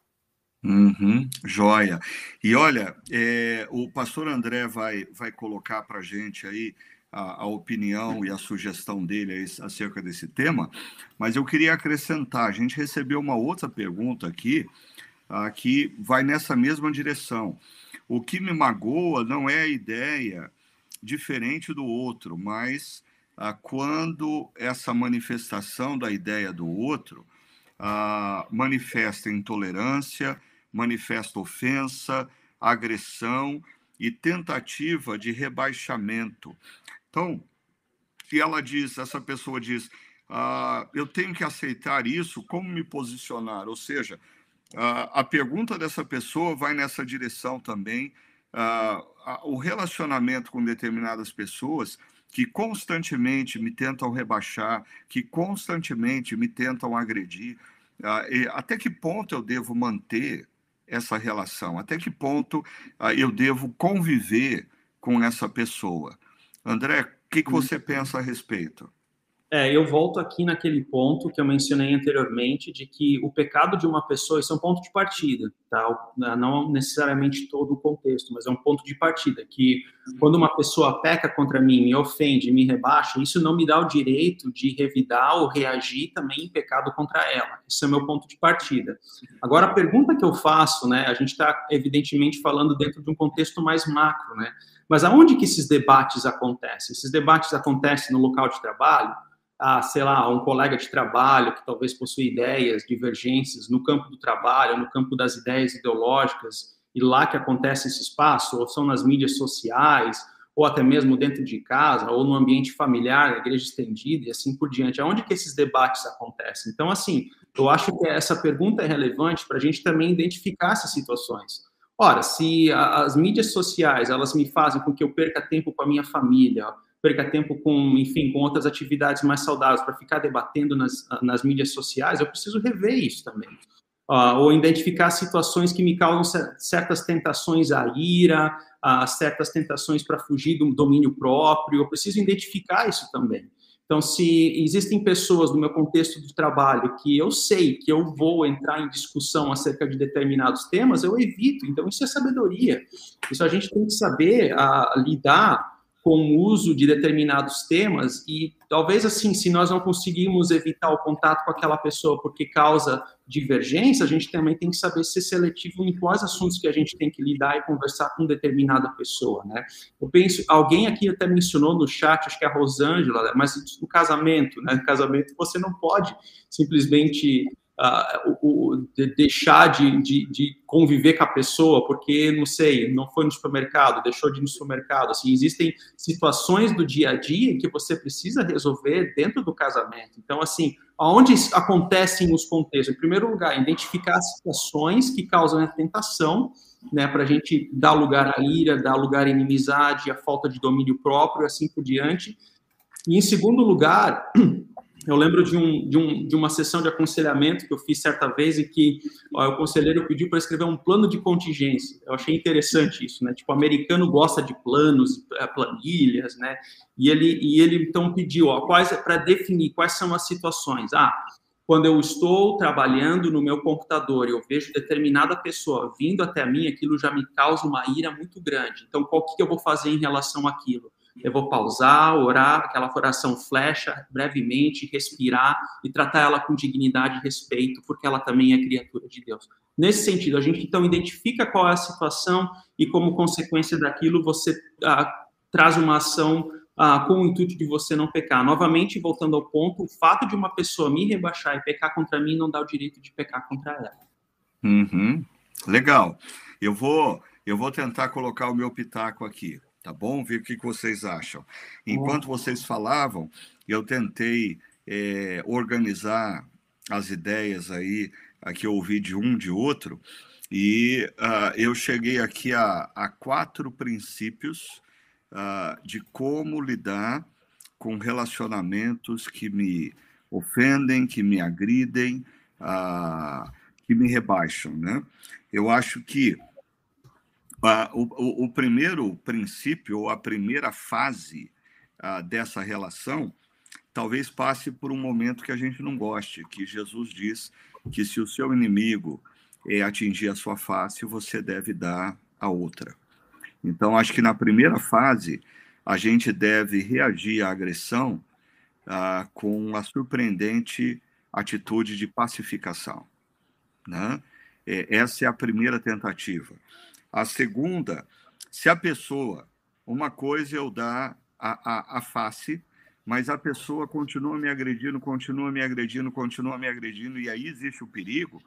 Uhum, joia. E olha, é, o pastor André vai, vai colocar para a gente aí a, a, opinião e a sugestão dele acerca desse tema, mas eu queria acrescentar: a gente recebeu uma outra pergunta aqui, que vai nessa mesma direção. O que me magoa não é a ideia diferente do outro, mas uh, quando essa manifestação da ideia do outro manifesta intolerância, manifesta ofensa, agressão e tentativa de rebaixamento. Então, se ela diz, essa pessoa diz, ah, eu tenho que aceitar isso, como me posicionar? Ou seja, ah, a pergunta dessa pessoa vai nessa direção também. Ah, o relacionamento com determinadas pessoas que constantemente me tentam rebaixar, que constantemente me tentam agredir, ah, até que ponto eu devo manter essa relação? Até que ponto uh, eu devo conviver com essa pessoa? André, o que, que você pensa a respeito? É, eu volto aqui naquele ponto que eu mencionei anteriormente, de que o pecado de uma pessoa, isso é um ponto de partida, tá? Não necessariamente todo o contexto, mas é um ponto de partida, que quando uma pessoa peca contra mim, me ofende, me rebaixa, isso não me dá o direito de revidar ou reagir também em pecado contra ela. Esse é o meu ponto de partida. Agora, a pergunta que eu faço, né, a gente está evidentemente falando dentro de um contexto mais macro, né? Mas aonde que esses debates acontecem? Esses debates acontecem no local de trabalho, a, sei lá, um colega de trabalho que talvez possua ideias, divergências no campo do trabalho, no campo das ideias ideológicas, e lá que acontece esse espaço, ou são nas mídias sociais, ou até mesmo dentro de casa, ou no ambiente familiar, na igreja estendida e assim por diante. Aonde que esses debates acontecem? Então, assim, eu acho que essa pergunta é relevante para a gente também identificar essas situações. Ora, se as mídias sociais, elas me fazem com que eu perca tempo com a minha família, perca tempo com, enfim, com outras atividades mais saudáveis para ficar debatendo nas, nas mídias sociais, eu preciso rever isso também. Uh, ou identificar situações que me causam certas tentações à ira, uh, certas tentações para fugir do domínio próprio, eu preciso identificar isso também. Então, se existem pessoas no meu contexto de trabalho que eu sei que eu vou entrar em discussão acerca de determinados temas, eu evito. Então, isso é sabedoria. Isso a gente tem que saber uh, lidar com o uso de determinados temas e talvez assim, se nós não conseguimos evitar o contato com aquela pessoa porque causa divergência, a gente também tem que saber ser seletivo em quais assuntos que a gente tem que lidar e conversar com determinada pessoa, né? Eu penso, alguém aqui até mencionou no chat, acho que é a Rosângela, mas no casamento, né? No casamento você não pode simplesmente uh, o, de deixar de, de, de, conviver com a pessoa porque, não sei, não foi no supermercado, deixou de ir no supermercado. Assim, existem situações do dia a dia que você precisa resolver dentro do casamento. Então, assim, aonde acontecem os contextos? Em primeiro lugar, identificar as situações que causam a tentação, né, para a gente dar lugar à ira, dar lugar à inimizade, à falta de domínio próprio, assim por diante. E em segundo lugar, eu lembro de, um, de, um, de uma sessão de aconselhamento que eu fiz certa vez e que ó, o conselheiro pediu para escrever um plano de contingência. Eu achei interessante isso, né? Tipo, o americano gosta de planos, é, planilhas, né? E ele, e ele então pediu, ó, quais para definir quais são as situações. Ah, quando eu estou trabalhando no meu computador e eu vejo determinada pessoa vindo até mim, aquilo já me causa uma ira muito grande. Então, qual que eu vou fazer em relação àquilo? Eu vou pausar, orar, aquela oração flecha, brevemente, respirar e tratar ela com dignidade e respeito, porque ela também é criatura de Deus. Nesse sentido, a gente então identifica qual é a situação e, como consequência daquilo, você ah, traz uma ação ah, com o intuito de você não pecar. Novamente, voltando ao ponto, o fato de uma pessoa me rebaixar e pecar contra mim não dá o direito de pecar contra ela. Uhum. Legal. Eu vou, eu vou tentar colocar o meu pitaco aqui tá bom? Ver o que vocês acham. Enquanto vocês falavam, eu tentei é, organizar as ideias aí, que eu ouvi de um, de outro, e uh, eu cheguei aqui a, a quatro princípios uh, de como lidar com relacionamentos que me ofendem, que me agridem, uh, que me rebaixam, né? Eu acho que o, o, o, primeiro princípio, ou a primeira fase dessa relação, talvez passe por um momento que a gente não goste, que Jesus diz que se o seu inimigo é, atingir a sua face, você deve dar a outra. Então, acho que na primeira fase, a gente deve reagir à agressão com a surpreendente atitude de pacificação. Né? É, essa é a primeira tentativa. A segunda, se a pessoa, uma coisa eu dar a, a, a face, mas a pessoa continua me agredindo, continua me agredindo, continua me agredindo, e aí existe o perigo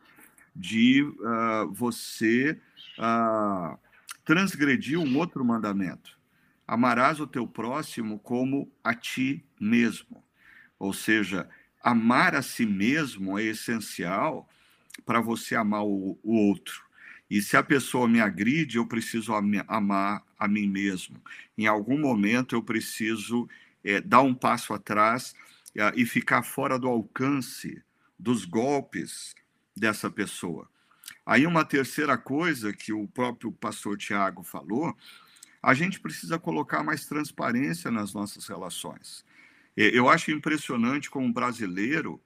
de uh, você uh, transgredir um outro mandamento. Amarás o teu próximo como a ti mesmo. Ou seja, amar a si mesmo é essencial para você amar o, o outro. E se a pessoa me agride, eu preciso amar a mim mesmo. Em algum momento eu preciso é, dar um passo atrás é, e ficar fora do alcance dos golpes dessa pessoa. Aí uma terceira coisa que o próprio pastor Tiago falou, a gente precisa colocar mais transparência nas nossas relações. Eu acho impressionante como um brasileiro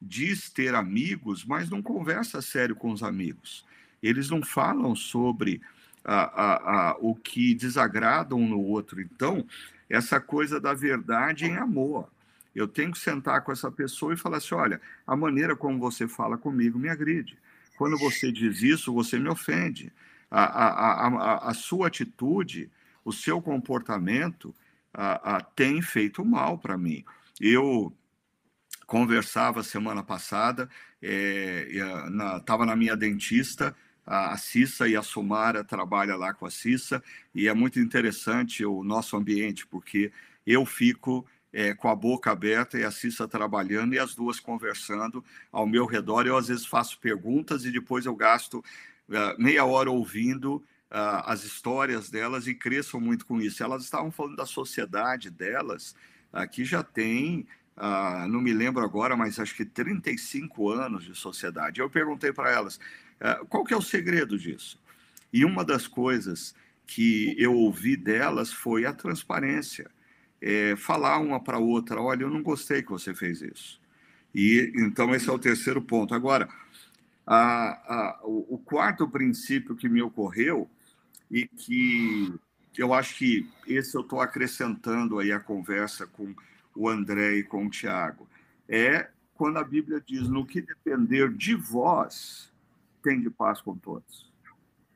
diz ter amigos, mas não conversa sério com os amigos eles não falam sobre a, a, a, o que desagrada um no outro. Então, essa coisa da verdade em amor. Eu tenho que sentar com essa pessoa e falar assim: olha, a maneira como você fala comigo me agride. Quando você diz isso, você me ofende. A, a, a, a sua atitude, o seu comportamento a, tem feito mal para mim. Eu conversava semana passada, estava é, na, na minha dentista, a Cissa e a Sumara trabalha lá com a Cissa e é muito interessante o nosso ambiente porque eu fico é, com a boca aberta e a Cissa trabalhando e as duas conversando ao meu redor. Eu às vezes faço perguntas e depois eu gasto uh, meia hora ouvindo uh, as histórias delas e cresço muito com isso. Elas estavam falando da sociedade delas, uh, que já tem Uh, não me lembro agora, mas acho que 35 anos de sociedade. Eu perguntei para elas, uh, qual que é o segredo disso? E uma das coisas que eu ouvi delas foi a transparência. É, falar uma para outra, olha, eu não gostei que você fez isso. E então esse é o terceiro ponto. Agora, a, a, o, o quarto princípio que me ocorreu e que eu acho que esse eu estou acrescentando aí a conversa com o André e com o Tiago, é quando a Bíblia diz: no que depender de vós, tem de paz com todos.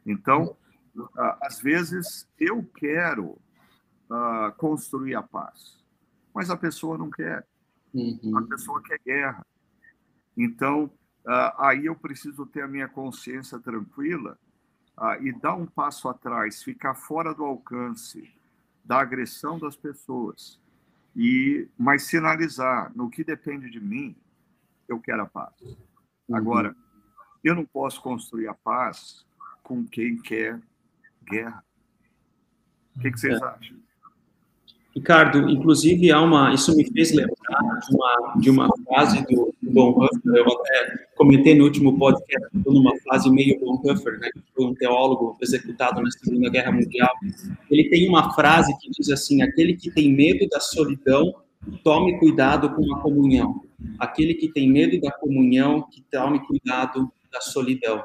Então, às vezes, eu quero uh, construir a paz, mas a pessoa não quer. Uhum. A pessoa quer guerra. Então, ah, aí eu preciso ter a minha consciência tranquila ah, e dar um passo atrás, ficar fora do alcance da agressão das pessoas e mas sinalizar no que depende de mim, eu quero a paz. Uhum. Eu não posso construir a paz com quem quer guerra. O que, que vocês é. acham? Ricardo, inclusive há uma, isso me fez lembrar de uma, de uma frase do Bonhoeffer, eu até comentei no último podcast, numa fase meio Bonhoeffer, né, que foi um teólogo executado na Segunda Guerra Mundial. Ele tem uma frase que diz assim: aquele que tem medo da solidão, tome cuidado com a comunhão. Aquele que tem medo da comunhão, que tome cuidado da solidão.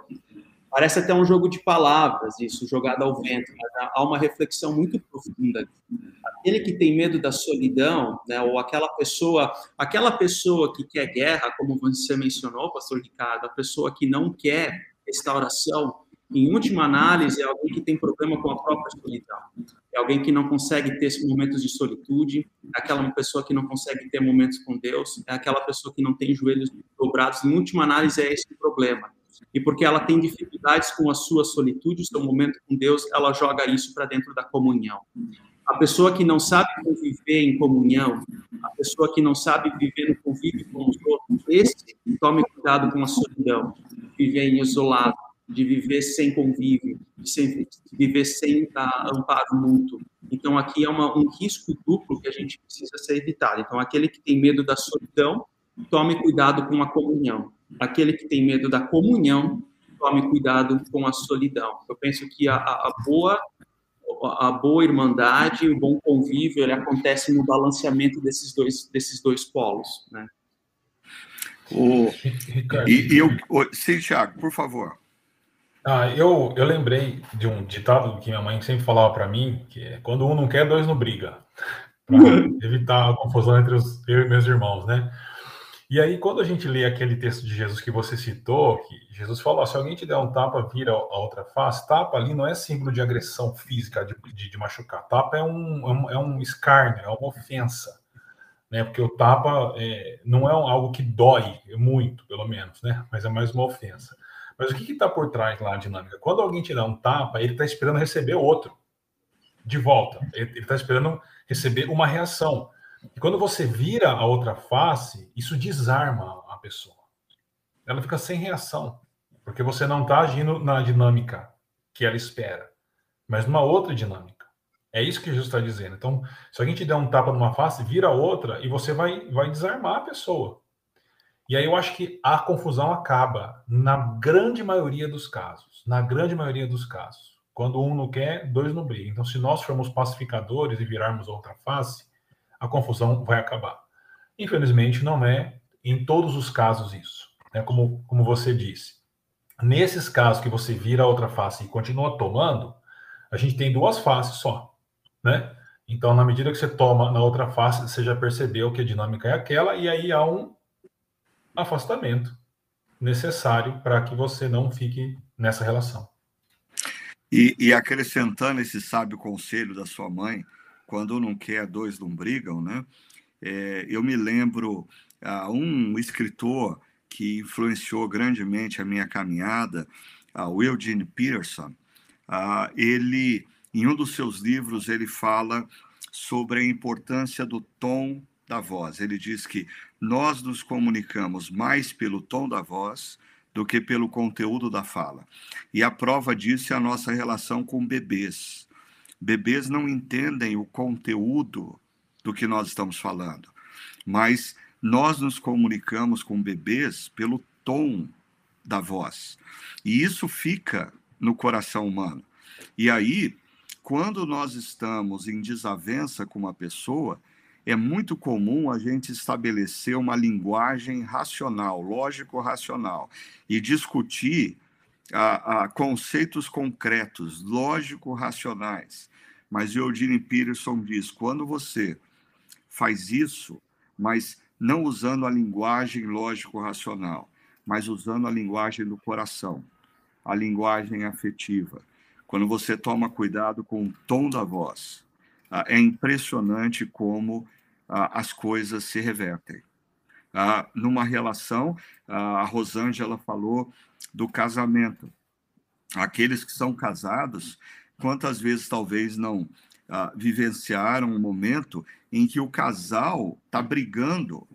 Parece até um jogo de palavras, isso, jogado ao vento, mas há uma reflexão muito profunda. Aquele que tem medo da solidão, né, ou aquela pessoa, aquela pessoa que quer guerra, como você mencionou, pastor Ricardo, a pessoa que não quer restauração, em última análise, é alguém que tem problema com a própria solidão. É alguém que não consegue ter momentos de solitude, é aquela pessoa que não consegue ter momentos com Deus, é aquela pessoa que não tem joelhos dobrados. Em última análise, é esse o problema e porque ela tem dificuldades com a sua solitude, o seu momento com Deus, ela joga isso para dentro da comunhão. A pessoa que não sabe conviver em comunhão, a pessoa que não sabe viver no convívio com os outros, esse tome cuidado com a solidão, viver isolado, de viver sem convívio, de, de viver sem amparo mútuo. Então, aqui é uma, um risco duplo que a gente precisa ser evitado. Então, aquele que tem medo da solidão, tome cuidado com a comunhão. Aquele que tem medo da comunhão, tome cuidado com a solidão. Eu penso que a, a boa a boa irmandade, o bom convívio, ele acontece no balanceamento desses dois desses dois polos, né? O, e, e eu, sim, Thiago, por favor. Ah, eu, eu lembrei de um ditado que minha mãe sempre falava para mim, que é quando um não quer, dois não briga, para evitar a confusão entre os, eu e meus irmãos, né? E aí, quando a gente lê aquele texto de Jesus que você citou, que Jesus falou: se alguém te der um tapa, vira a outra face, tapa ali não é símbolo de agressão física, de, de, de machucar. Tapa é um, é um, é escárnio, é uma ofensa. Né? Porque o tapa é, não é algo que dói muito, pelo menos, né? mas é mais uma ofensa. Mas o que está por trás lá a dinâmica? Quando alguém te dá um tapa, ele está esperando receber outro de volta. Ele está esperando receber uma reação. E quando você vira a outra face, isso desarma a pessoa. Ela fica sem reação, porque você não está agindo na dinâmica que ela espera, mas numa outra dinâmica. É isso que Jesus está dizendo. Então, se alguém te der um tapa numa face, vira outra e você vai, vai desarmar a pessoa. E aí eu acho que a confusão acaba na grande maioria dos casos. Na grande maioria dos casos. Quando um não quer, dois não brigam. Então, se nós formos pacificadores e virarmos outra face, a confusão vai acabar. Infelizmente, não é em todos os casos isso. Né? Como, como você disse. Nesses casos que você vira a outra face e continua tomando, a gente tem duas faces só. Né? Então, na medida que você toma na outra face, você já percebeu que a dinâmica é aquela, e aí há um afastamento necessário para que você não fique nessa relação. E, e acrescentando esse sábio conselho da sua mãe, quando não quer, dois não brigam, né? É, eu me lembro uh, um escritor que influenciou grandemente a minha caminhada, uh, o Eugene Peterson. Uh, ele, em um dos seus livros, ele fala sobre a importância do tom da voz. Ele diz que nós nos comunicamos mais pelo tom da voz do que pelo conteúdo da fala. E a prova disso é a nossa relação com bebês. Bebês não entendem o conteúdo do que nós estamos falando, mas nós nos comunicamos com bebês pelo tom da voz. E isso fica no coração humano. E aí, quando nós estamos em desavença com uma pessoa, é muito comum a gente estabelecer uma linguagem racional, lógico-racional, e discutir a, a conceitos concretos, lógico-racionais. Mas Eugene Peterson diz: quando você faz isso, mas não usando a linguagem lógico-racional, mas usando a linguagem do coração, a linguagem afetiva, quando você toma cuidado com o tom da voz, ah, é impressionante como ah, as coisas se revertem. ah, numa relação. A Rosângela falou do casamento. Aqueles que são casados, quantas vezes talvez não ah, vivenciaram um momento em que o casal está brigando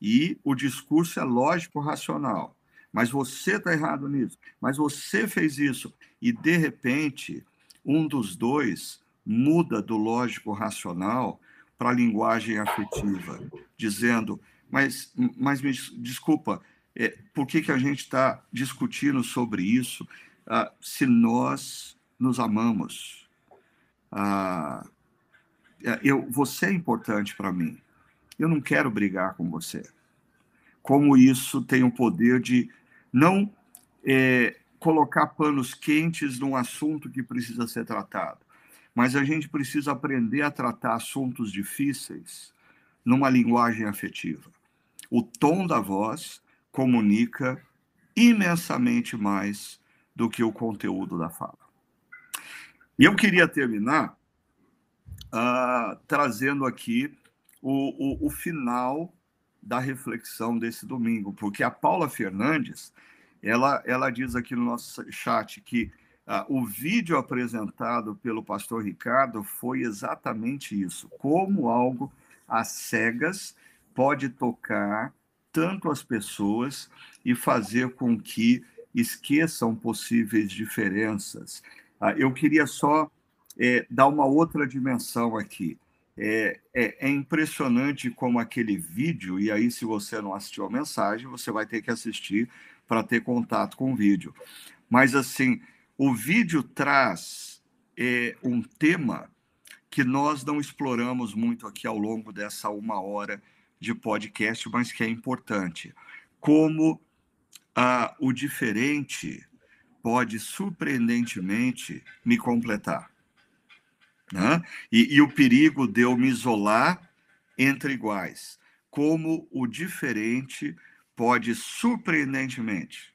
e o discurso é lógico, racional. Mas você está errado nisso. Mas você fez isso. E, de repente, um dos dois muda do lógico racional para a linguagem afetiva, dizendo: Mas, mas me desculpa, é, por que, que a gente está discutindo sobre isso ah, se nós nos amamos? Ah, é, eu, você é importante para mim. Eu não quero brigar com você. Como isso tem o poder de não é, colocar panos quentes num assunto que precisa ser tratado, mas a gente precisa aprender a tratar assuntos difíceis numa linguagem afetiva. O tom da voz comunica imensamente mais do que o conteúdo da fala. E eu queria terminar uh, trazendo aqui o, o, o, final da reflexão desse domingo, porque a Paula Fernandes, ela, ela diz aqui no nosso chat que uh, o vídeo apresentado pelo pastor Ricardo foi exatamente isso, como algo às cegas pode tocar tanto as pessoas e fazer com que esqueçam possíveis diferenças. Uh, eu queria só é, dá uma outra dimensão aqui. É, é, é, impressionante como aquele vídeo, e aí, se você não assistiu a mensagem, você vai ter que assistir para ter contato com o vídeo. Mas, assim, o vídeo traz é, um tema que nós não exploramos muito aqui ao longo dessa uma hora de podcast, mas que é importante. Como ah, o diferente pode surpreendentemente me completar. Né? E, e o perigo de eu me isolar entre iguais. Como o diferente pode surpreendentemente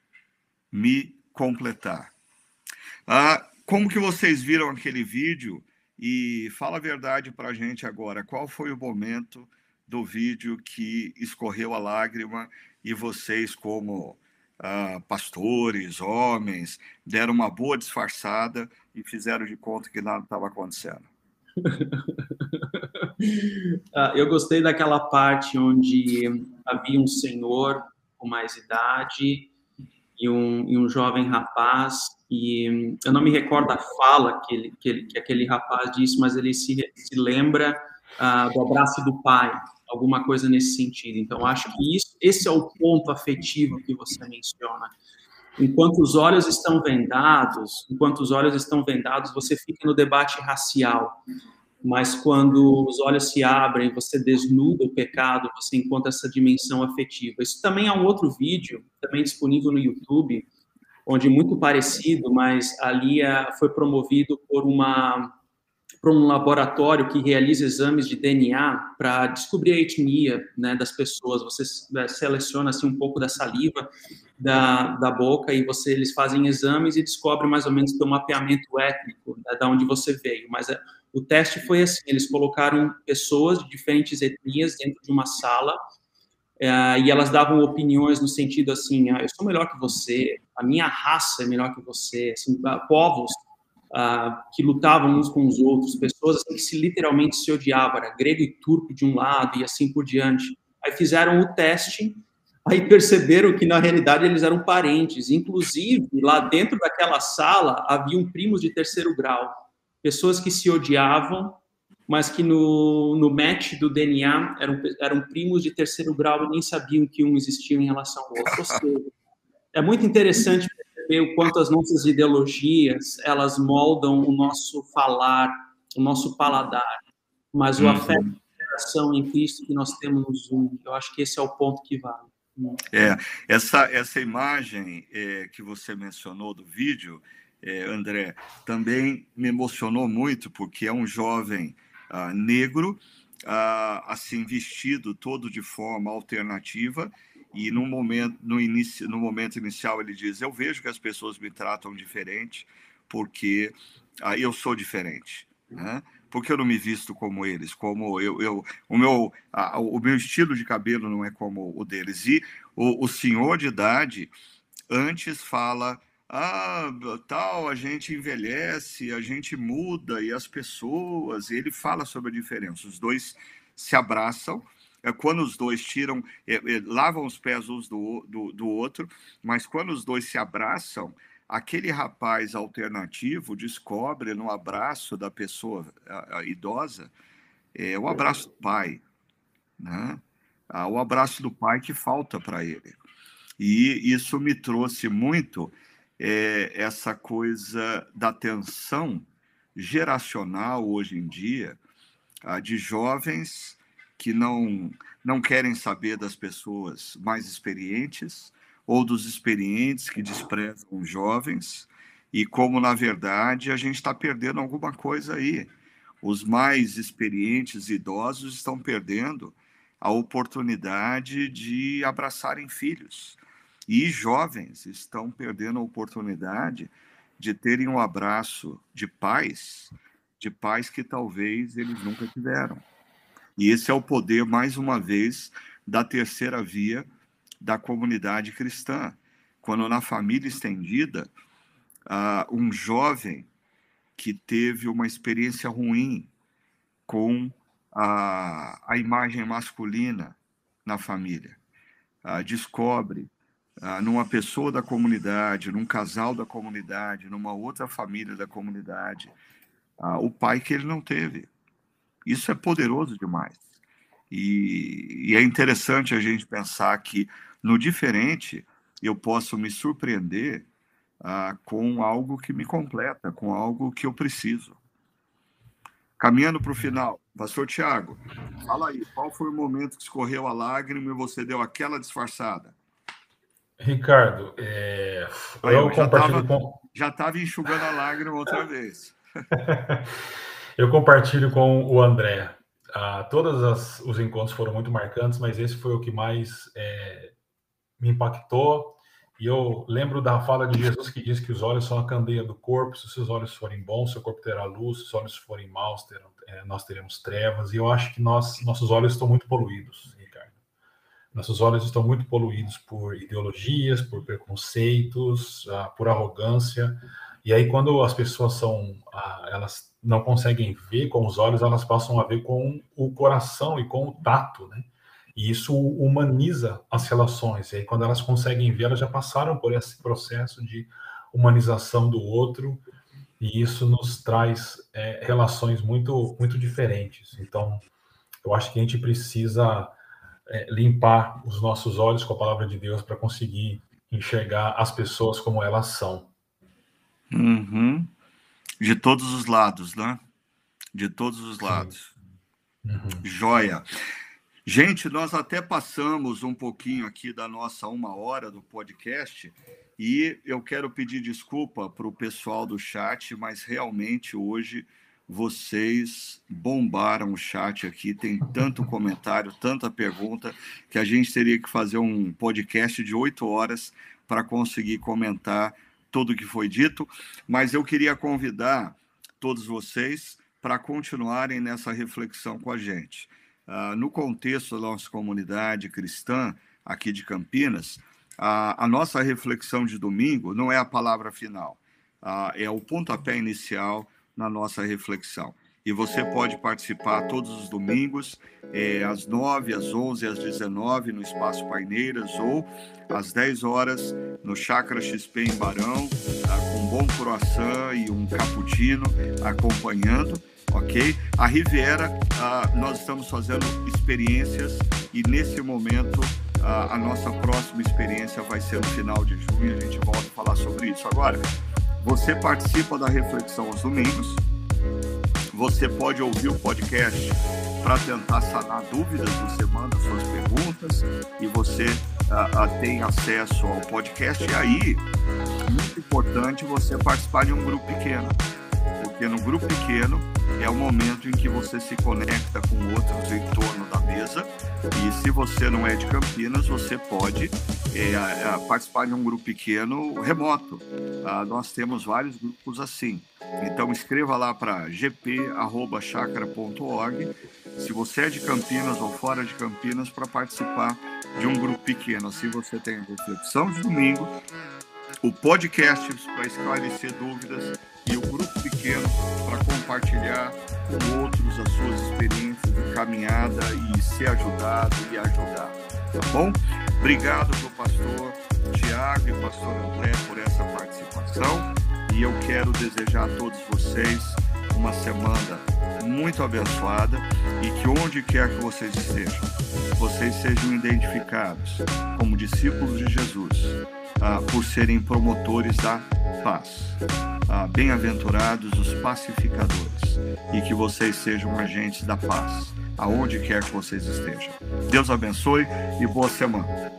me completar. Ah, como que vocês viram aquele vídeo? E fala a verdade para a gente agora. Qual foi o momento do vídeo que escorreu a lágrima e vocês, como ah, pastores, homens, deram uma boa disfarçada e fizeram de conta que nada estava acontecendo. Ah, eu gostei daquela parte onde havia um senhor com mais idade e um, e um jovem rapaz, e eu não me recordo a fala que, ele, que, ele, que aquele rapaz disse, mas ele se, se lembra ah, do abraço do pai, alguma coisa nesse sentido. Então, acho que isso, esse é o ponto afetivo que você menciona. Enquanto os olhos estão vendados, enquanto os olhos estão vendados, você fica no debate racial. Mas quando os olhos se abrem, você desnuda o pecado, você encontra essa dimensão afetiva. Isso também é um outro vídeo, também disponível no YouTube, onde muito parecido, mas ali é, foi promovido por uma para um laboratório que realiza exames de DNA para descobrir a etnia né, das pessoas. Você é, seleciona assim, um pouco da saliva da, da boca e você eles fazem exames e descobrem mais ou menos o mapeamento étnico né, da onde você veio. Mas é, o teste foi assim: eles colocaram pessoas de diferentes etnias dentro de uma sala é, e elas davam opiniões no sentido assim: ah, eu sou melhor que você, a minha raça é melhor que você, assim, povos uh, que lutavam uns com os outros, pessoas assim, que se literalmente se odiavam, era grego e turco de um lado e assim por diante. Aí fizeram o teste, aí perceberam que na realidade eles eram parentes, inclusive lá dentro daquela sala haviam primos de terceiro grau, pessoas que se odiavam, mas que no, no match do DNA eram, eram primos de terceiro grau e nem sabiam que um existia em relação ao outro. Ou seja, é muito interessante o quanto as nossas ideologias elas moldam o nosso falar, o nosso paladar, mas o uhum. afeto e a em Cristo que nós temos Zoom, eu acho que esse é o ponto que vale. É, essa, essa imagem é, que você mencionou do vídeo, é, André, também me emocionou muito, porque é um jovem ah, negro, ah, assim, vestido todo de forma alternativa, e no momento, no, inicio, no momento inicial ele diz: Eu vejo que as pessoas me tratam diferente porque ah, eu sou diferente. Né? Por que eu não me visto como eles? Como eu, eu o meu a, o meu estilo de cabelo não é como o deles. E o, o senhor de idade antes fala ah, tal, a gente envelhece, a gente muda e as pessoas, e ele fala sobre a diferença. Os dois se abraçam, é quando os dois tiram, é, é, lavam os pés uns do, do, do outro, mas quando os dois se abraçam, aquele rapaz alternativo descobre no abraço da pessoa a, a idosa é, o abraço do pai, né? Ah, o abraço do pai que falta para ele. E isso me trouxe muito é, essa coisa da tensão geracional hoje em dia, de jovens que não, não querem saber das pessoas mais experientes, ou dos experientes que desprezam os jovens, e como, na verdade, a gente está perdendo alguma coisa aí. Os mais experientes idosos estão perdendo a oportunidade de abraçarem filhos e jovens estão perdendo a oportunidade de terem um abraço de pais, de pais que talvez eles nunca tiveram. E esse é o poder, mais uma vez, da terceira via da comunidade cristã. Quando na família estendida, uh, um jovem que teve uma experiência ruim com a, a imagem masculina na família, uh, descobre ah, numa pessoa da comunidade, num casal da comunidade, numa outra família da comunidade, o pai que ele não teve. Isso é poderoso demais. E, e é interessante a gente pensar que no diferente eu posso me surpreender ah, com algo que me completa, com algo que eu preciso. Caminhando para o final, Pastor Tiago, fala aí, qual foi o momento que escorreu a lágrima e você deu aquela disfarçada? Ricardo, é... Aí, eu, já compartilho tava, com... Já estava enxugando a lágrima outra vez. eu compartilho com o André. Ah, todos os encontros foram muito marcantes, mas esse foi o que mais é, me impactou. E eu lembro da fala de Jesus que diz que os olhos são a candeia do corpo. Se os seus olhos forem bons, seu corpo terá luz. Se os olhos forem maus, terão, é, nós teremos trevas. E eu acho que nós, nossos olhos estão muito poluídos. Nossos olhos estão muito poluídos por ideologias, por preconceitos, uh, por arrogância. E aí, quando as pessoas são, uh, elas não conseguem ver com os olhos, elas passam a ver com o coração e com o tato, né? E isso humaniza as relações. E aí, quando elas conseguem ver, elas já passaram por esse processo de humanização do outro, e isso nos traz é, relações muito, muito diferentes. Então, eu acho que a gente precisa é, limpar os nossos olhos com a palavra de Deus para conseguir enxergar as pessoas como elas são. Uhum. De todos os lados, né? De todos os lados. Uhum. Joia. Gente, nós até passamos um pouquinho aqui da nossa uma hora do podcast e eu quero pedir desculpa para o pessoal do chat, mas realmente hoje vocês bombaram o chat aqui, tem tanto comentário, tanta pergunta, que a gente teria que fazer um podcast de oito horas para conseguir comentar tudo que foi dito, mas eu queria convidar todos vocês para continuarem nessa reflexão com a gente. Uh, no contexto da nossa comunidade cristã aqui de Campinas, uh, a nossa reflexão de domingo não é a palavra final, uh, é o pontapé inicial na nossa reflexão. E você pode participar todos os domingos, é, às 9, às 11, às 19, no Espaço Paineiras, ou às 10 horas no Chácara XP em Barão, tá, com um bom croissant e um cappuccino acompanhando, ok? A Riviera, ah, nós estamos fazendo experiências e nesse momento ah, a nossa próxima experiência vai ser no final de junho, a gente volta a falar sobre isso. Agora, você participa da reflexão aos domingos. Você pode ouvir o podcast para tentar sanar dúvidas. Você manda suas perguntas e você uh, uh, tem acesso ao podcast. E aí, muito importante você participar de um grupo pequeno, porque no grupo pequeno é o momento em que você se conecta com outros em torno da mesa. E se você não é de Campinas, você pode é, participar de um grupo pequeno remoto. Ah, nós temos vários grupos assim. Então escreva lá para gp@chacra.org se você é de Campinas ou fora de Campinas para participar de um grupo pequeno. Assim você tem a reflexão de domingo, o podcast para esclarecer dúvidas e o grupo pequeno para compartilhar com outros as suas experiências de caminhada e ser ajudado e ajudar. Tá bom? Obrigado para o pastor Tiago e pastor André por essa participação. E eu quero desejar a todos vocês uma semana muito abençoada e que onde quer que vocês estejam, vocês sejam identificados como discípulos de Jesus ah, por serem promotores da paz. Ah, Bem-aventurados os pacificadores, e que vocês sejam agentes da paz, aonde quer que vocês estejam. Deus abençoe e boa semana.